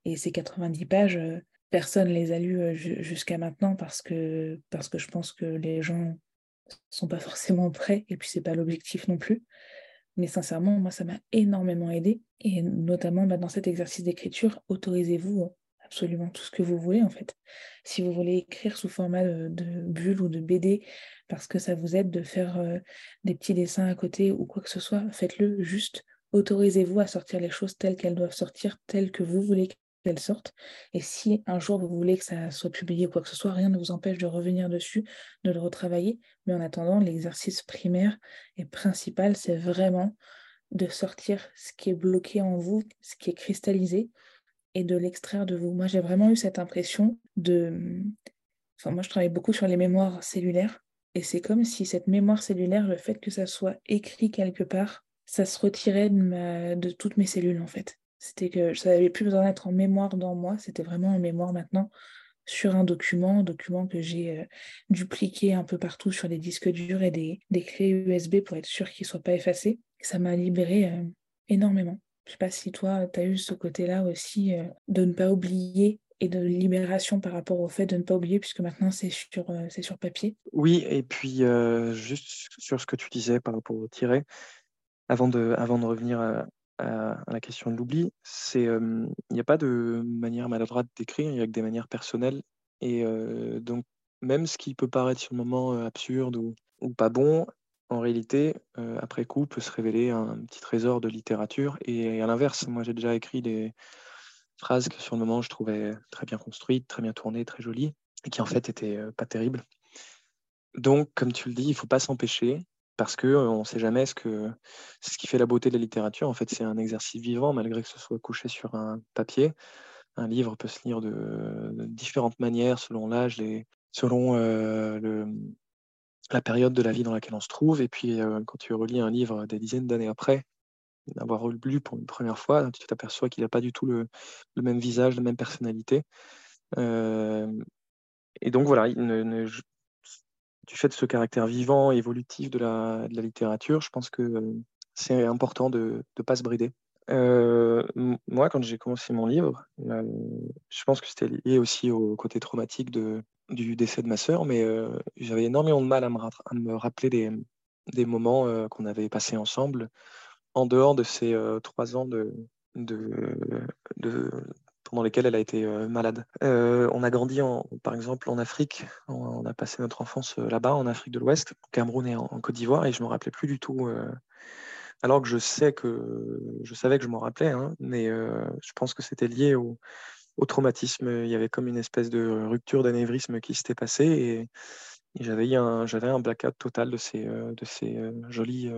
Et ces 90 pages, euh, personne ne les a lues euh, jusqu'à maintenant parce que, parce que je pense que les gens sont pas forcément prêts et puis c'est pas l'objectif non plus. Mais sincèrement, moi, ça m'a énormément aidé. Et notamment bah, dans cet exercice d'écriture, autorisez-vous absolument tout ce que vous voulez en fait. Si vous voulez écrire sous format de, bulle ou de BD parce que ça vous aide de faire euh, des petits dessins à côté ou quoi que ce soit, faites-le juste. Autorisez-vous à sortir les choses telles qu'elles doivent sortir, telles que vous voulez qu'elles sortent. Et si un jour vous voulez que ça soit publié ou quoi que ce soit, rien ne vous empêche de revenir dessus, de le retravailler. Mais en attendant, l'exercice primaire et principal, c'est vraiment de sortir ce qui est bloqué en vous, ce qui est cristallisé, et de l'extraire de vous. Moi, j'ai vraiment eu cette impression de, enfin moi je travaille beaucoup sur les mémoires cellulaires, et c'est comme si cette mémoire cellulaire, le fait que ça soit écrit quelque part, ça se retirait de, toutes mes cellules en fait. C'était que ça n'avait plus besoin d'être en mémoire dans moi, c'était vraiment en mémoire maintenant sur un document, document que j'ai euh, dupliqué un peu partout sur des disques durs et des, clés USB pour être sûr qu'il ne soit pas effacé. Ça m'a libéré euh, énormément. Je sais pas si toi, tu as eu ce côté-là aussi de ne pas oublier et de libération par rapport au fait de ne pas oublier, puisque maintenant c'est sur, sur papier. Oui, et puis juste sur ce que tu disais par rapport au tiret, avant de, avant de revenir à, la question de l'oubli, il n'y a pas de manière maladroite d'écrire, il y a que des manières personnelles. Et donc, même ce qui peut paraître sur le moment absurde ou, pas bon, en réalité, après coup, peut se révéler un petit trésor de littérature. Et à l'inverse, moi j'ai déjà écrit des phrases que sur le moment je trouvais très bien construites, très bien tournées, très jolies, et qui en fait étaient pas terribles. Donc, comme tu le dis, il ne faut pas s'empêcher parce qu'on ne sait jamais ce que ce qui fait la beauté de la littérature. En fait, c'est un exercice vivant, malgré que ce soit couché sur un papier. Un livre peut se lire de, différentes manières, selon l'âge, selon le, la période de la vie dans laquelle on se trouve. Et puis, quand tu relis un livre des dizaines d'années après, d'avoir lu pour une première fois, tu t'aperçois qu'il n'a pas du tout le, même visage, la même personnalité. et donc voilà, du fait de ce caractère vivant, évolutif de la, littérature, je pense que euh, c'est important de ne pas se brider. Euh, moi, quand j'ai commencé mon livre, je pense que c'était lié aussi au côté traumatique du décès de ma sœur, mais euh, j'avais énormément de mal à me, rappeler des, moments qu'on avait passés ensemble en dehors de ces trois ans pendant lesquelles elle a été euh, malade. Euh, on a grandi, en, par exemple, en Afrique. On, a passé notre enfance euh, là-bas, en Afrique de l'Ouest, au Cameroun et en, Côte d'Ivoire, et je me rappelais plus du tout. Alors que je sais que je savais que je m'en rappelais, hein, mais je pense que c'était lié au, traumatisme. Il y avait comme une espèce de rupture d'anévrisme qui s'était passée et, j'avais un, un blackout total de ces, de ces jolis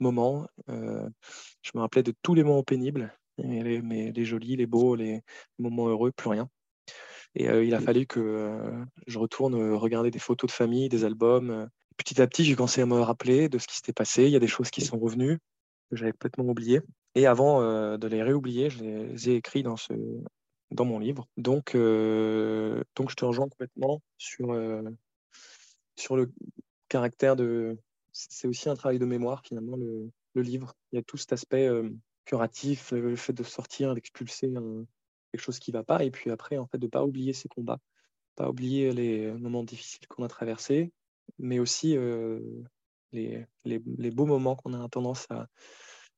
moments. je me rappelais de tous les moments pénibles les, mais les jolis, les beaux, les moments heureux, plus rien. Et euh, il a fallu que euh, je retourne euh, regarder des photos de famille, des albums. Petit à petit, j'ai commencé à me rappeler de ce qui s'était passé. Il y a des choses qui sont revenues que j'avais complètement oubliées. Et avant de les réoublier, je les ai écrits dans, ce, dans mon livre. Donc, donc je te rejoins complètement sur, sur le caractère de... C'est aussi un travail de mémoire, finalement, le, le livre. Il y a tout cet aspect curatif, le fait de sortir, d'expulser quelque chose qui ne va pas, et puis après, en fait, de ne pas oublier ses combats, pas oublier les moments difficiles qu'on a traversés, mais aussi les, beaux moments qu'on a tendance à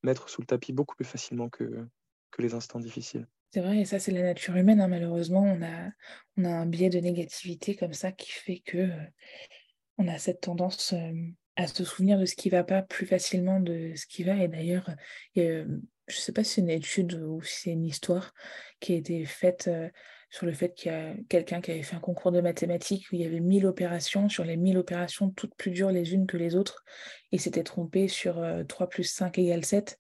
mettre sous le tapis beaucoup plus facilement que, que les instants difficiles. C'est vrai, et ça, c'est la nature humaine. Hein. Malheureusement, on a, on a un biais de négativité comme ça qui fait que on a cette tendance à se souvenir de ce qui ne va pas plus facilement de ce qui va. Et d'ailleurs, je ne sais pas si c'est une étude ou si c'est une histoire qui a été faite euh, sur le fait qu'il y a quelqu'un qui avait fait un concours de mathématiques où il y avait 1000 opérations, sur les 1000 opérations, toutes plus dures les unes que les autres, et s'était trompé sur 3 euh, plus 5 égale 7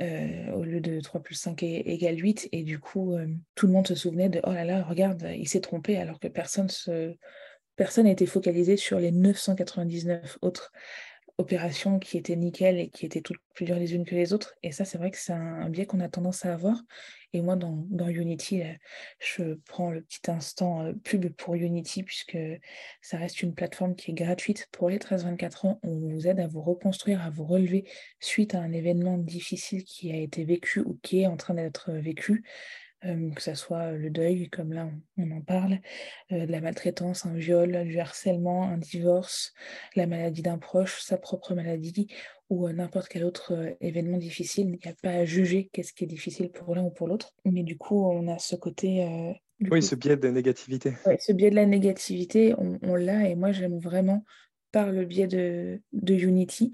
euh, au lieu de 3 plus 5 égale 8, et du coup, tout le monde se souvenait de oh là là, regarde, il s'est trompé, alors que personne personne été focalisé sur les 999 autres opérations qui étaient nickel et qui étaient toutes plus dures les unes que les autres. Et ça, c'est vrai que c'est un, biais qu'on a tendance à avoir. Et moi, dans, Unity, je prends le petit instant euh, pub pour Unity, puisque ça reste une plateforme qui est gratuite pour les 13-24 ans. On vous aide à vous reconstruire, à vous relever suite à un événement difficile qui a été vécu ou qui est en train d'être vécu que ce soit le deuil, comme là on, en parle, de la maltraitance, un viol, du harcèlement, un divorce, la maladie d'un proche, sa propre maladie ou n'importe quel autre événement difficile. Il n'y a pas à juger qu'est-ce qui est difficile pour l'un ou pour l'autre. Mais du coup, on a ce côté... oui, ce biais de la négativité. Ce biais de la négativité, on, l'a et moi j'aime vraiment par le biais de, de Unity,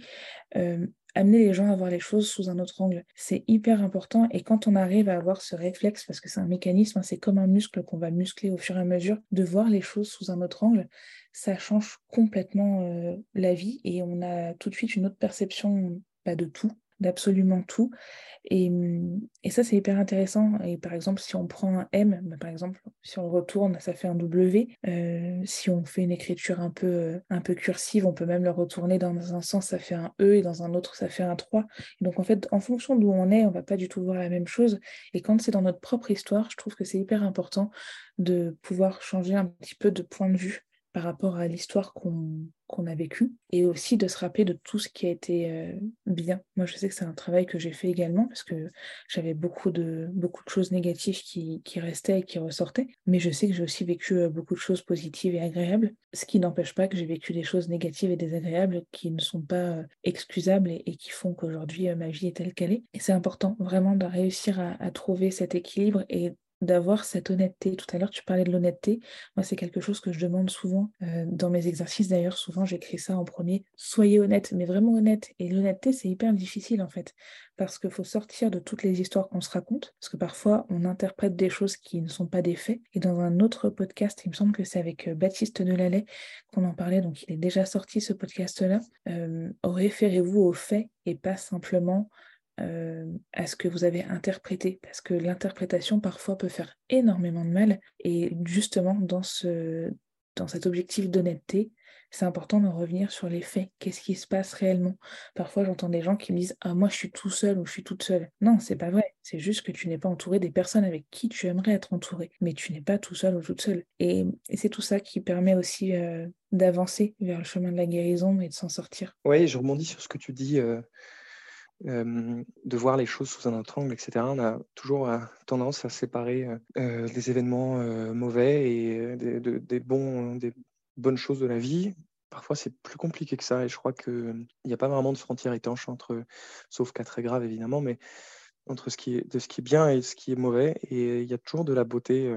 amener les gens à voir les choses sous un autre angle. C'est hyper important et quand on arrive à avoir ce réflexe, parce que c'est un mécanisme, hein, c'est comme un muscle qu'on va muscler au fur et à mesure, de voir les choses sous un autre angle, ça change complètement euh, la vie et on a tout de suite une autre perception pas de tout, d'absolument tout. Et, mmh, et ça, c'est hyper intéressant. Et par exemple, si on prend un M, bah, par exemple, si on le retourne, ça fait un W. Euh, si on fait une écriture un peu, euh, un peu cursive, on peut même le retourner dans un sens, ça fait un E, et dans un autre, ça fait un 3. Et donc, en fait, en fonction d'où on est, on va pas du tout voir la même chose. Et quand c'est dans notre propre histoire, je trouve que c'est hyper important de pouvoir changer un petit peu de point de vue par rapport à l'histoire qu'on a vécue et aussi de se rappeler de tout ce qui a été euh, bien. Moi, je sais que c'est un travail que j'ai fait également parce que j'avais beaucoup de, beaucoup de choses négatives qui, restaient et qui ressortaient, mais je sais que j'ai aussi vécu euh, beaucoup de choses positives et agréables, ce qui n'empêche pas que j'ai vécu des choses négatives et désagréables qui ne sont pas euh, excusables et, qui font qu'aujourd'hui ma vie est telle qu'elle est. Et c'est important vraiment de réussir à, à trouver cet équilibre et d'avoir cette honnêteté. Tout à l'heure, tu parlais de l'honnêteté. Moi, c'est quelque chose que je demande souvent euh, dans mes exercices. D'ailleurs, souvent, j'écris ça en premier. Soyez honnête, mais vraiment honnête. Et l'honnêteté, c'est hyper difficile, en fait, parce qu'il faut sortir de toutes les histoires qu'on se raconte, parce que parfois, on interprète des choses qui ne sont pas des faits. Et dans un autre podcast, il me semble que c'est avec euh, Baptiste Delalay qu'on en parlait, donc il est déjà sorti, ce podcast-là. Euh, référez-vous aux faits et pas simplement euh, à ce que vous avez interprété, parce que l'interprétation parfois peut faire énormément de mal. Et justement, dans, ce, dans cet objectif d'honnêteté, c'est important de revenir sur les faits. Qu'est-ce qui se passe réellement? Parfois, j'entends des gens qui me disent Ah, moi, je suis tout seul ou je suis toute seule. Non, c'est pas vrai. C'est juste que tu n'es pas entouré des personnes avec qui tu aimerais être entouré, mais tu n'es pas tout seul ou toute seule. Et, c'est tout ça qui permet aussi euh, d'avancer vers le chemin de la guérison et de s'en sortir. Oui, je rebondis sur ce que tu dis. Euh, de voir les choses sous un autre angle, etc. On a toujours tendance à séparer les événements mauvais et des, des bonnes choses de la vie. Parfois, c'est plus compliqué que ça et je crois qu'il n'y a pas vraiment de frontière étanche entre, sauf cas très grave évidemment, mais entre ce qui est, de ce qui est bien et ce qui est mauvais. Et il y a toujours de la beauté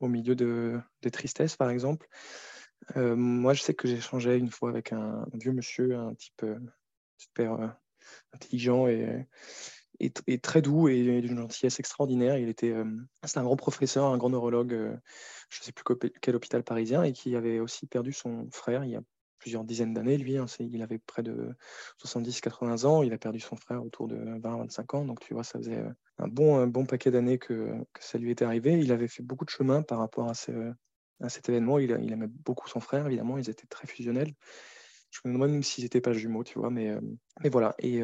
au milieu de, des tristesses, par exemple. moi, je sais que j'ai échangé une fois avec un, vieux monsieur, un type super intelligent et, et, très doux et d'une gentillesse extraordinaire. Il était, euh, c'était un grand professeur, un grand neurologue, euh, je ne sais plus quel hôpital parisien, et qui avait aussi perdu son frère il y a plusieurs dizaines d'années. Lui, hein, il avait près de 70-80 ans, il a perdu son frère autour de 20-25 ans, donc tu vois, ça faisait euh, un bon, bon paquet d'années que, ça lui était arrivé. Il avait fait beaucoup de chemin par rapport à, cet événement. Il aimait beaucoup son frère, évidemment, ils étaient très fusionnels. Je me demande même s'ils n'étaient pas jumeaux, tu vois, mais, mais voilà. Et,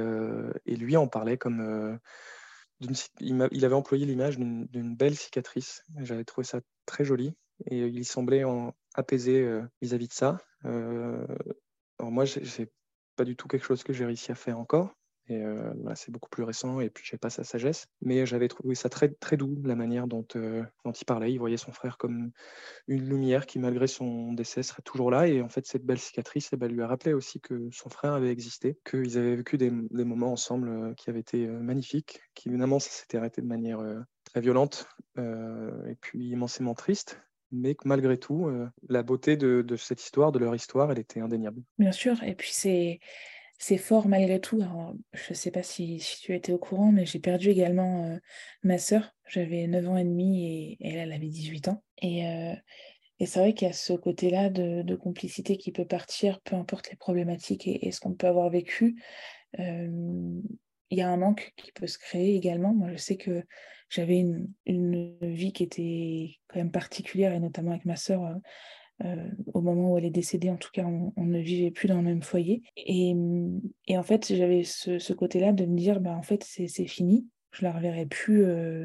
et, lui en parlait comme. il, il, avait employé l'image d'une belle cicatrice. J'avais trouvé ça très joli et il semblait en apaisé vis-à-vis de ça. alors moi, c'est pas du tout quelque chose que j'ai réussi à faire encore, et euh, c'est beaucoup plus récent et puis j'ai pas sa sagesse. Mais j'avais trouvé ça très, doux, la manière dont, euh, dont il parlait. Il voyait son frère comme une lumière qui, malgré son décès, serait toujours là. Et en fait, cette belle cicatrice eh ben, lui a rappelé aussi que son frère avait existé, qu'ils avaient vécu des, moments ensemble euh, qui avaient été magnifiques, qui évidemment, ça s'était arrêté de manière très violente et puis immensément triste mais que malgré tout, la beauté de, cette histoire, de leur histoire, elle était indéniable. Bien sûr, et puis c'est c'est fort malgré tout. je ne sais pas si, tu étais au courant, mais j'ai perdu également euh, ma sœur. J'avais 9 ans et demi et, elle, elle avait 18 ans. Et, euh, et c'est vrai qu'il y a ce côté-là de, complicité qui peut partir, peu importe les problématiques et, ce qu'on peut avoir vécu. Euh, il y a un manque qui peut se créer également. Moi, je sais que j'avais une, une, vie qui était quand même particulière, et notamment avec ma sœur euh, au moment où elle est décédée, en tout cas, on, ne vivait plus dans le même foyer. Et, en fait, j'avais ce, côté-là de me dire, bah, en fait, c'est fini, je la reverrai plus. Euh,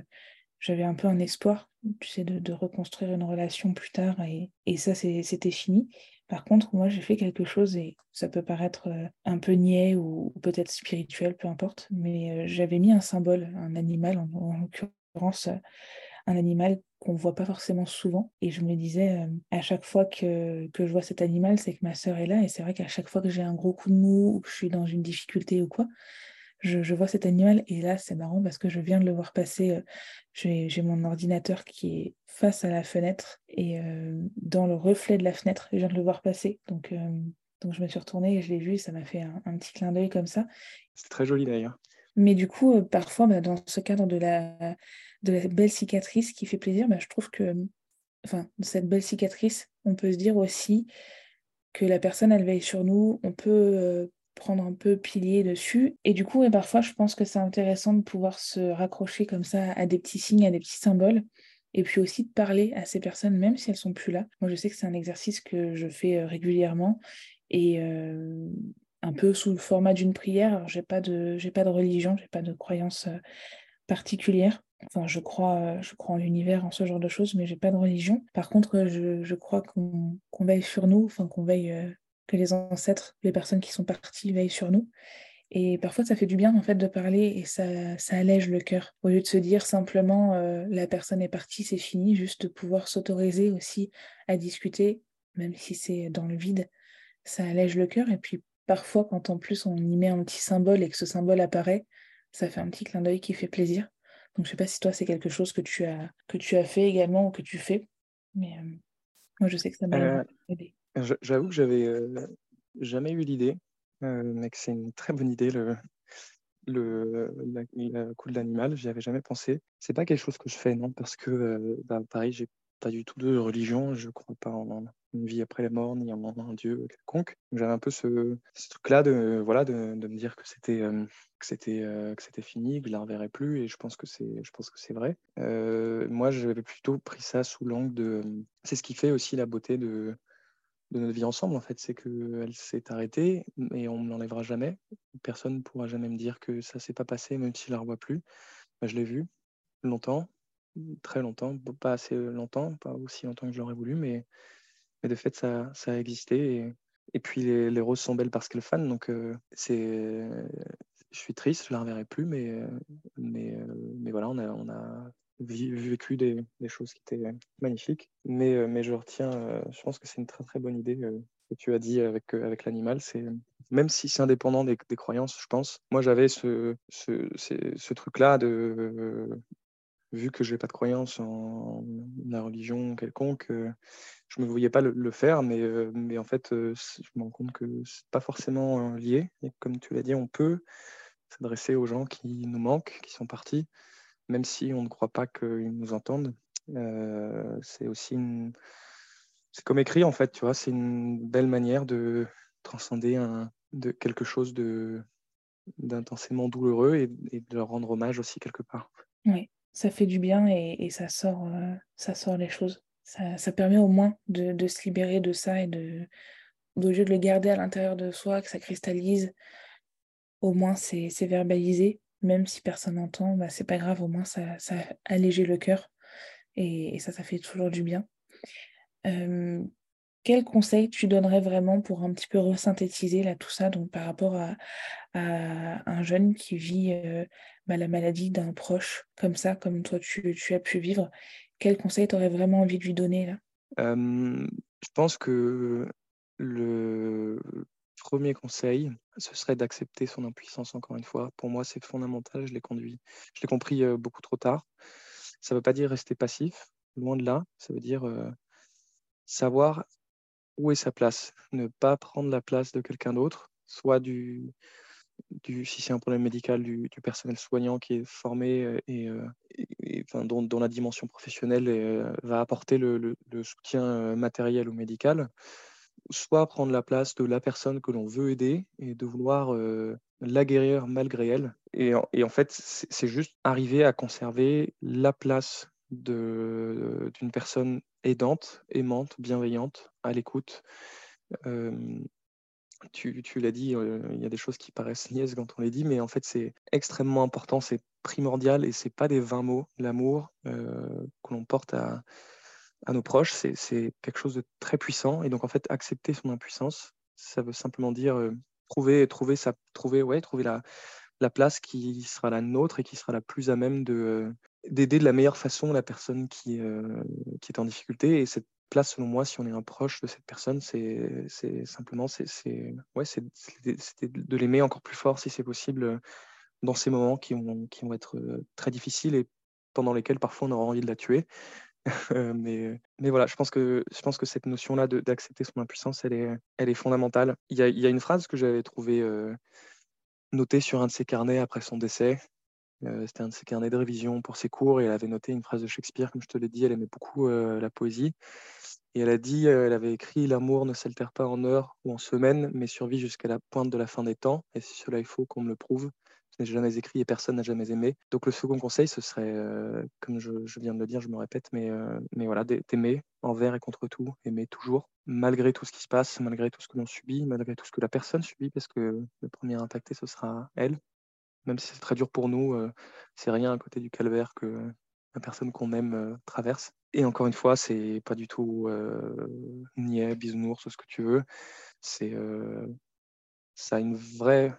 j'avais un peu un espoir, tu sais, de, reconstruire une relation plus tard, et, ça, c'était fini. Par contre, moi, j'ai fait quelque chose, et ça peut paraître euh, un peu niais ou, peut-être spirituel, peu importe, mais j'avais mis un symbole, un animal, en, en l'occurrence un animal qu'on voit pas forcément souvent. Et je me disais, euh, à chaque fois que, je vois cet animal, c'est que ma sœur est là. Et c'est vrai qu'à chaque fois que j'ai un gros coup de mou ou que je suis dans une difficulté ou quoi, je, vois cet animal. Et là, c'est marrant parce que je viens de le voir passer. Euh, j'ai mon ordinateur qui est face à la fenêtre et euh, dans le reflet de la fenêtre, je viens de le voir passer. Donc, donc je me suis retournée et je l'ai vu. Ça m'a fait un, petit clin d'œil comme ça. C'est très joli d'ailleurs. Mais du coup, parfois, bah, dans ce cadre de la de la belle cicatrice qui fait plaisir, bah, je trouve que, enfin, cette belle cicatrice, on peut se dire aussi que la personne, elle veille sur nous, on peut euh, prendre un peu pilier dessus. Et du coup, et parfois, je pense que c'est intéressant de pouvoir se raccrocher comme ça à des petits signes, à des petits symboles. Et puis aussi de parler à ces personnes, même si elles sont plus là. Moi, je sais que c'est un exercice que je fais régulièrement. Et un peu sous le format d'une prière. Alors, j'ai pas de, pas de religion, j'ai pas de croyance particulière. Enfin, je crois, je crois en l'univers, en ce genre de choses, mais j'ai pas de religion. Par contre, je, je crois qu'on veille sur nous, enfin qu'on veille, que les ancêtres, les personnes qui sont parties veillent sur nous. Et parfois, ça fait du bien en fait de parler et ça, ça allège le cœur. Au lieu de se dire simplement la personne est partie, c'est fini, juste de pouvoir s'autoriser aussi à discuter, même si c'est dans le vide, ça allège le cœur. Et puis parfois, quand en plus on y met un petit symbole et que ce symbole apparaît, ça fait un petit clin d'œil qui fait plaisir. Donc je sais pas si toi c'est quelque chose que tu as que tu as fait également ou que tu fais, mais euh, moi je sais que ça m'a euh, aidé. J'avoue que j'avais euh, jamais eu l'idée, mais que c'est une très bonne idée le le la, coup de l'animal. J'y avais jamais pensé. C'est pas quelque chose que je fais non parce que bah, pareil j'ai pas du tout de religion, je crois pas en une vie après la mort, ni en un dieu quelconque. J'avais un peu ce, truc-là de, voilà, de, me dire que c'était euh, que euh, que c'était fini, que je la reverrais plus, et je pense que c'est je pense que c'est vrai. Euh, moi, j'avais plutôt pris ça sous l'angle de, c'est ce qui fait aussi la beauté de de notre vie ensemble, en fait, c'est qu'elle s'est arrêtée et on ne l'enlèvera jamais. Personne ne pourra jamais me dire que ça s'est pas passé, même si je la revois plus. je l'ai vu longtemps, très longtemps, pas assez longtemps, pas aussi longtemps que je l'aurais voulu, mais, mais de fait, ça, ça a existé. Et, puis, les, roses sont belles parce qu'elles fanent, donc c'est, je suis triste, je ne la reverrai plus, mais, mais, mais voilà, on a, on a vécu des, choses qui étaient magnifiques. Mais, mais je retiens, je pense que c'est une très très bonne idée que tu as dit avec, avec l'animal. C'est même si c'est indépendant des, croyances, je pense. Moi, j'avais ce, ce truc-là de vu que je n'ai pas de croyance en la religion quelconque, euh, je ne me voyais pas le, faire, mais, euh, mais en fait, euh, je me rends compte que ce n'est pas forcément lié. Et comme tu l'as dit, on peut s'adresser aux gens qui nous manquent, qui sont partis, même si on ne croit pas qu'ils nous entendent. c'est aussi. C'est comme écrit, en fait, tu vois, c'est une belle manière de transcender quelque chose de d'intensément douloureux et, et, de leur rendre hommage aussi quelque part. Oui ça fait du bien et, ça, sort, euh, ça sort les choses. Ça, permet au moins de, se libérer de ça et de, au lieu de le garder à l'intérieur de soi, que ça cristallise, au moins c'est verbalisé. Même si personne n'entend, bah, c'est pas grave, au moins ça, ça allégé le cœur. Et, ça, ça fait toujours du bien. Euh, quel conseil tu donnerais vraiment pour un petit peu resynthétiser tout ça, donc par rapport à, un jeune qui vit euh, bah, la maladie d'un proche comme ça, comme toi tu, as pu vivre Quel conseil tu aurais vraiment envie de lui donner là? Je pense que le premier conseil, ce serait d'accepter son impuissance encore une fois. Pour moi, c'est fondamental, je l'ai conduit. Je l'ai compris beaucoup trop tard. Ça ne veut pas dire rester passif, loin de là. Ça veut dire savoir où est sa place, ne pas prendre la place de quelqu'un d'autre, soit du, si c'est un problème médical, du, personnel soignant qui est formé euh, et, euh, enfin, dont, la dimension professionnelle euh, va apporter le, soutien matériel ou médical, soit prendre la place de la personne que l'on veut aider et de vouloir la guérir malgré elle. Et en fait, c'est juste arriver à conserver la place d'une personne aidante, aimante, bienveillante, à l'écoute. Tu, l'as dit, il y a des choses qui paraissent niaises quand on les dit, mais en fait c'est extrêmement important, c'est primordial et c'est pas des vains mots. L'amour que l'on porte à, nos proches, c'est quelque chose de très puissant. Et donc en fait, accepter son impuissance, ça veut simplement dire trouver, trouver, sa, trouver, ouais, trouver la, la place qui sera la nôtre et qui sera la plus à même de, d'aider de la meilleure façon la personne qui, qui est en difficulté. Place, selon moi, si on est un proche de cette personne, c'est simplement c'est ouais, de l'aimer encore plus fort si c'est possible dans ces moments qui vont, qui vont être euh, très difficiles et pendant lesquels parfois on aura envie de la tuer. mais, mais voilà, je pense que, je pense que cette notion-là d'accepter son impuissance, elle est, elle est fondamentale. Il y a, il y a une phrase que j'avais trouvée euh, notée sur un de ses carnets après son décès, euh, c'était un de ses carnets de révision pour ses cours et elle avait noté une phrase de Shakespeare, comme je te l'ai dit, elle aimait beaucoup euh, la poésie. Et elle a dit, elle avait écrit L'amour ne s'altère pas en heures ou en semaines, mais survit jusqu'à la pointe de la fin des temps. Et si cela il faut qu'on me le prouve, je n'ai jamais écrit et personne n'a jamais aimé. Donc le second conseil, ce serait, comme je, viens de le dire, je me répète, mais, mais voilà, d'aimer envers et contre tout, aimer toujours, malgré tout ce qui se passe, malgré tout ce que l'on subit, malgré tout ce que la personne subit, parce que le premier impacté, ce sera elle. Même si c'est très dur pour nous, c'est rien à côté du calvaire que la personne qu'on aime traverse. Et encore une fois, c'est pas du tout euh, niais, bisounours, ce que tu veux. C'est, ça a une vraie,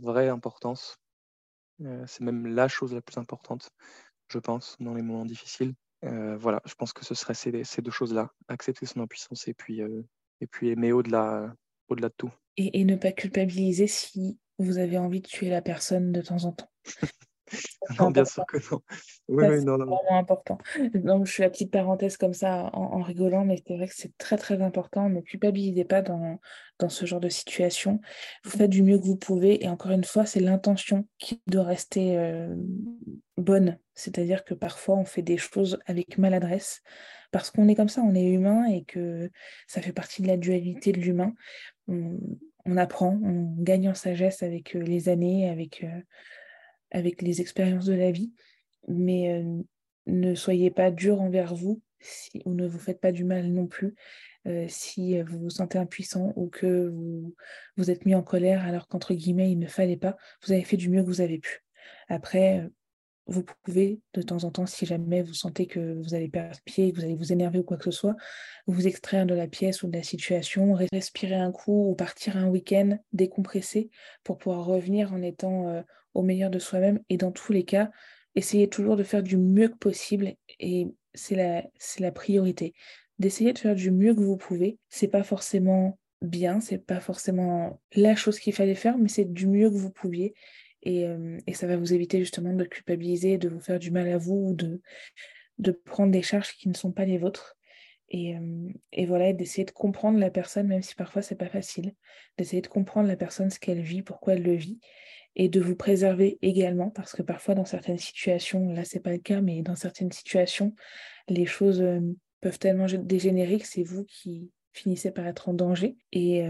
vraie importance. c'est même la chose la plus importante, je pense, dans les moments difficiles. voilà, je pense que ce serait ces, ces deux choses-là accepter son impuissance et puis, et puis aimer au-delà, au-delà de tout. Et ne pas culpabiliser si vous avez envie de tuer la personne de temps en temps. Non, bien sûr que non. Oui, oui, non, non. vraiment important. Donc, je fais la petite parenthèse comme ça en, rigolant, mais c'est vrai que c'est très, très important. Ne culpabilisez pas dans, dans ce genre de situation. Vous faites du mieux que vous pouvez. Et encore une fois, c'est l'intention qui doit rester euh, bonne. C'est-à-dire que parfois, on fait des choses avec maladresse parce qu'on est comme ça, on est humain et que ça fait partie de la dualité de l'humain. On, on, apprend, on gagne en sagesse avec euh, les années, avec... Euh, avec les expériences de la vie, mais euh, ne soyez pas dur envers vous ou ne vous faites pas du mal non plus si vous vous sentez impuissant ou que vous, vous êtes mis en colère alors qu'entre guillemets il ne fallait pas, vous avez fait du mieux que vous avez pu. Après, vous pouvez de temps en temps, si jamais vous sentez que vous allez perdre pied, que vous allez vous énerver ou quoi que ce soit, vous extraire de la pièce ou de la situation, respirer un coup ou partir un week-end décompressé pour pouvoir revenir en étant au meilleur de soi-même. Et dans tous les cas, essayez toujours de faire du mieux que possible. Et c'est la, la priorité. D'essayer de faire du mieux que vous pouvez. C'est pas forcément bien, c'est pas forcément la chose qu'il fallait faire, mais c'est du mieux que vous pouviez. Et, euh, et, ça va vous éviter justement de culpabiliser, de vous faire du mal à vous, ou de, prendre des charges qui ne sont pas les vôtres. Et, euh, et voilà, d'essayer de comprendre la personne, même si parfois c'est pas facile, d'essayer de comprendre la personne, ce qu'elle vit, pourquoi elle le vit, et de vous préserver également, parce que parfois dans certaines situations, là c'est pas le cas, mais dans certaines situations, les choses euh, peuvent tellement dégénérer que c'est vous qui finissez par être en danger. Et,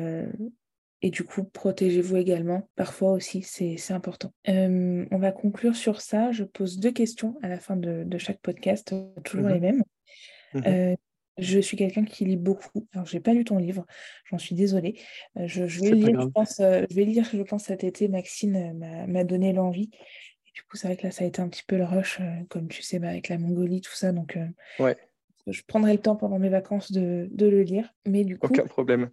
et du coup, protégez-vous également. Parfois aussi, c'est important. Euh, on va conclure sur ça. Je pose deux questions à la fin de, chaque podcast, toujours les mmh mêmes. Mmh je suis quelqu'un qui lit beaucoup. Alors, j'ai pas lu ton livre, j'en suis désolée. Euh, je, vais lire, je pense, euh, je vais lire, je pense, cet été. Maxine euh, m'a donné l'envie. Et du coup, c'est vrai que là, ça a été un petit peu le rush, comme tu sais, bah, avec la Mongolie, tout ça. Donc, ouais. je prendrai le temps pendant mes vacances de, le lire. Mais du coup, aucun problème.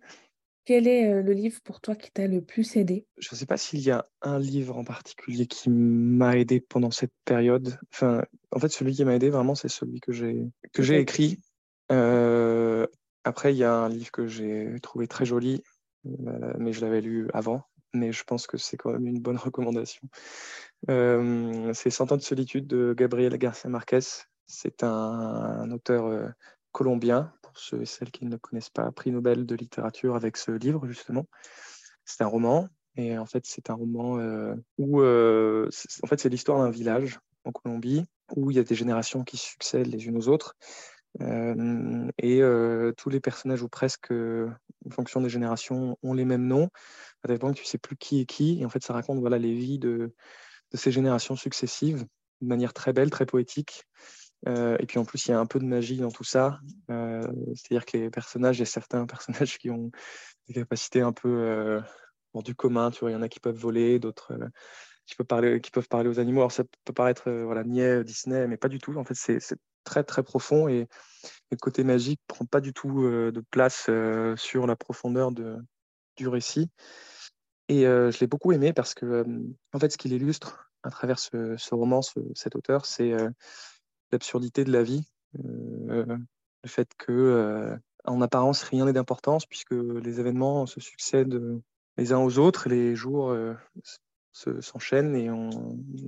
Quel est le livre pour toi qui t'a le plus aidé? Je ne sais pas s'il y a un livre en particulier qui m'a aidé pendant cette période. Enfin, en fait, celui qui m'a aidé vraiment, c'est celui que j'ai que j'ai écrit euh, après, il y a un livre que j'ai trouvé très joli, mais je l'avais lu avant, mais je pense que c'est quand même une bonne recommandation. Euh, c'est Cent ans de solitude de Gabriel Garcia Marquez. C'est un, auteur colombien, pour ceux et celles qui ne le connaissent pas, prix Nobel de littérature avec ce livre, justement. C'est un roman, et en fait, c'est un roman où, en fait, c'est l'histoire d'un village en Colombie où il y a des générations qui succèdent les unes aux autres. Euh, et euh, tous les personnages, ou presque, en fonction des générations, ont les mêmes noms, à tel point que tu ne sais plus qui est qui. Et en fait, ça raconte voilà, les vies de, de ces générations successives de manière très belle, très poétique. Euh, et puis en plus, il y a un peu de magie dans tout ça. C'est-à-dire que les personnages, il y a certains personnages qui ont des capacités un peu hors du commun. Tu vois, il y en a qui peuvent voler, d'autres qui, peuvent parler, qui peuvent parler aux animaux. Alors ça peut paraître voilà, niais, Disney, mais pas du tout. En fait, c'est très très profond et, le côté magique prend pas du tout euh, de place euh, sur la profondeur de, du récit. Et euh, je l'ai beaucoup aimé parce que, en fait, ce qu'il illustre à travers ce, roman, cet auteur, c'est l'absurdité de la vie, le fait que, en apparence, rien n'est d'importance puisque les événements se succèdent les uns aux autres, les jours s'enchaînent et on,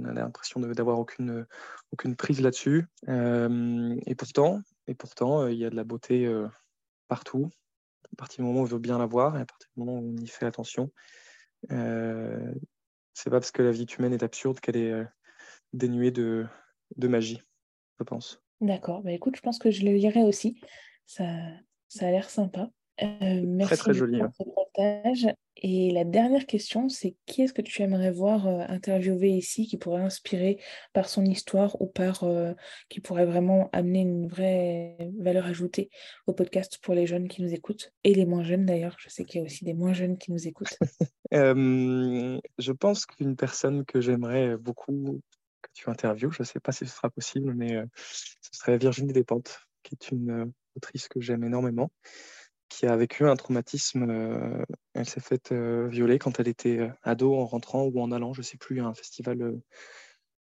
a l'impression d'avoir aucune, aucune prise là-dessus. Euh, et pourtant, et pourtant, euh, il y a de la beauté euh, partout. À partir du moment où on veut bien la voir et à partir du moment où on y fait attention, euh, c'est pas parce que la vie humaine est absurde qu'elle est dénuée de, de magie, je pense. D'accord. Bah, écoute, je pense que je le lirai aussi. Ça, Ça a l'air sympa. Euh, merci très, joli. Pour ce partage. Et la dernière question, c'est qui est-ce que tu aimerais voir euh, interviewer ici qui pourrait inspirer par son histoire ou par euh, qui pourrait vraiment amener une vraie valeur ajoutée au podcast pour les jeunes qui nous écoutent et les moins jeunes d'ailleurs. Je sais qu'il y a aussi des moins jeunes qui nous écoutent. je pense qu'une personne que j'aimerais beaucoup tu interviewes, je ne sais pas si ce sera possible, mais ce serait Virginie Despentes, qui est une autrice que j'aime énormément qui a vécu un traumatisme. Euh, elle s'est faite euh, violer quand elle était euh, ado en rentrant ou en allant, je ne sais plus, à un festival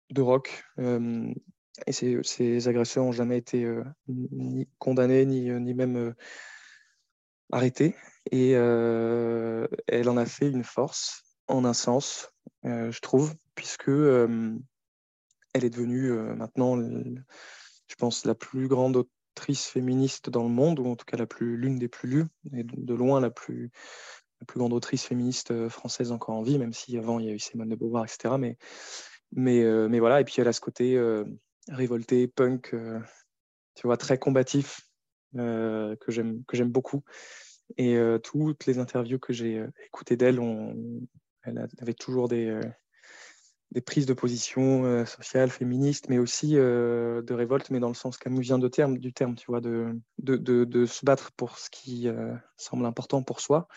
de rock. et ces, agresseurs n'ont jamais été ni condamnés ni, ni même arrêtés. Et elle en a fait une force, en un sens, je trouve, puisque elle est devenue maintenant, je pense, la plus grande autrice féministe dans le monde, ou en tout cas la plus l'une des plus lues, et de loin la plus, la plus grande autrice féministe euh, française encore en vie, même si avant il y a eu Simone de Beauvoir, etc. Mais, mais, euh, mais voilà, et puis elle a ce côté euh, révolté, punk, tu vois, très combatif, que j'aime beaucoup. Et toutes les interviews que j'ai écoutées d'elle, elle avait toujours des des prises de position euh, sociales, féministes, mais aussi euh, de révolte, mais dans le sens camusien de terme, du terme, tu vois, de, de, de, se battre pour ce qui euh, semble important pour soi,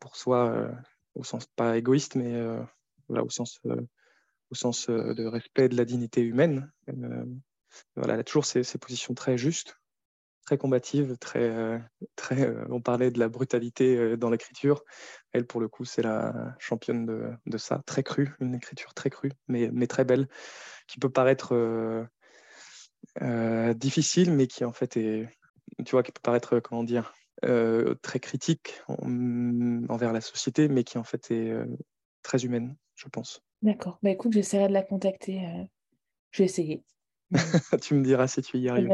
pour soi au sens pas égoïste, mais voilà, au sens, au sens de respect de la dignité humaine. voilà, elle a toujours ces, ces positions très justes très combative, très, euh, très, euh, on parlait de la brutalité euh, dans l'écriture. Elle, pour le coup, c'est la championne de, de, ça, très crue, une écriture très crue, mais, mais très belle, qui peut paraître difficile, mais qui en fait est, tu vois, qui peut paraître, comment dire, très critique envers la société, mais qui en fait est très humaine, je pense. D'accord. Bah écoute, j'essaierai de la contacter. Je vais essayer. tu me diras si tu y arrives.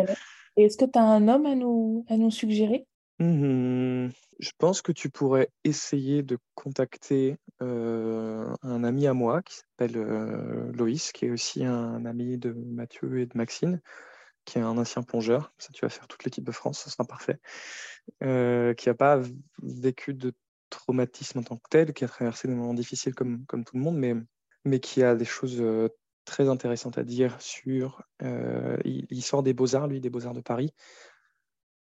Est-ce que tu as un homme à nous, à nous suggérer? Mmh Je pense que tu pourrais essayer de contacter euh, un ami à moi qui s'appelle euh, Loïs, qui est aussi un ami de Mathieu et de Maxine, qui est un ancien plongeur. Ça, tu vas faire toute l'équipe de France, ce sera parfait. Euh, qui n'a pas vécu de traumatisme en tant que tel, qui a traversé des moments difficiles comme, comme tout le monde, mais, mais qui a des choses très intéressante à dire sur. Euh, il, sort des Beaux-Arts, lui, des Beaux-Arts de Paris.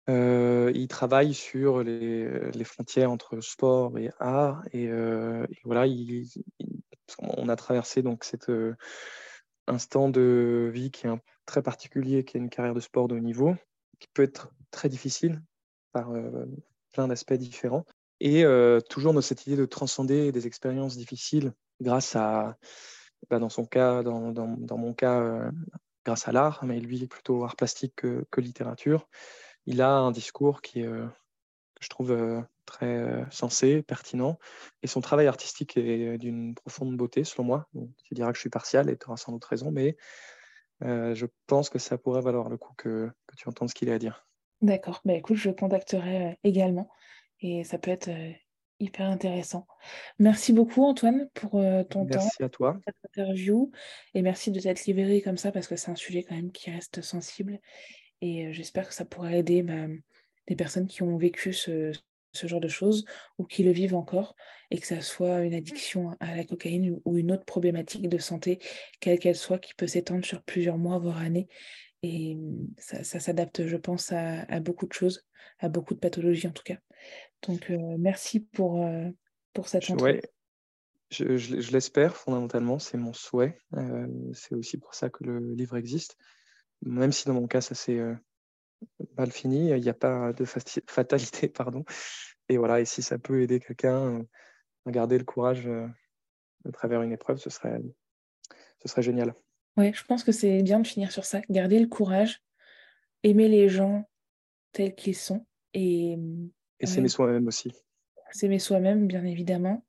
Euh, il travaille sur les, les, frontières entre sport et art. Et, euh, voilà, il, on a traversé donc cet instant de vie qui est très particulier, qui est une carrière de sport de haut niveau, qui peut être très difficile par plein d'aspects différents. Et toujours dans cette idée de transcender des expériences difficiles grâce à bah, dans son cas, dans, mon cas, euh, grâce à l'art, mais lui plutôt art plastique que, littérature. Il a un discours qui euh, que je trouve euh, très sensé, pertinent, et son travail artistique est d'une profonde beauté, selon moi. tu diras que je suis partial et tu auras sans doute raison, mais je pense que ça pourrait valoir le coup que, que tu entendes ce qu'il a à dire. D'accord, bah, écoute, je contacterai également, et ça peut être hyper intéressant. Merci beaucoup Antoine pour euh, ton temps. Merci à toi. Cette interview et merci de t'être libéré comme ça parce que c'est un sujet quand même qui reste sensible et euh, j'espère que ça pourra aider bah, des personnes qui ont vécu ce, genre de choses ou qui le vivent encore et que ça soit une addiction à la cocaïne ou une autre problématique de santé, quelle qu'elle soit, qui peut s'étendre sur plusieurs mois, voire années. Et ça, s'adapte, je pense, à, beaucoup de choses, à beaucoup de pathologies en tout cas. Donc, euh, merci pour, euh, pour cette ouais. Je, je, l'espère fondamentalement, c'est mon souhait. Euh, c'est aussi pour ça que le livre existe. Même si dans mon cas, ça s'est mal fini, il n'y a pas de fatalité. pardon. Et voilà, et si ça peut aider quelqu'un à garder le courage à travers une épreuve, ce serait, ce serait génial. Oui, je pense que c'est bien de finir sur ça. Garder le courage, aimer les gens tels qu'ils sont et et s'aimer soi-même aussi. S'aimer soi-même, bien évidemment,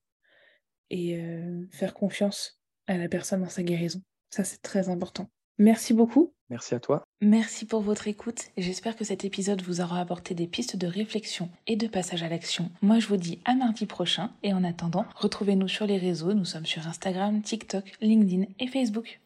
et euh, faire confiance à la personne dans sa guérison. Ça, c'est très important. Merci beaucoup. Merci à toi. Merci pour votre écoute. J'espère que cet épisode vous aura apporté des pistes de réflexion et de passage à l'action. Moi, je vous dis à mardi prochain et en attendant, retrouvez-nous sur les réseaux. Nous sommes sur Instagram, TikTok, LinkedIn et Facebook.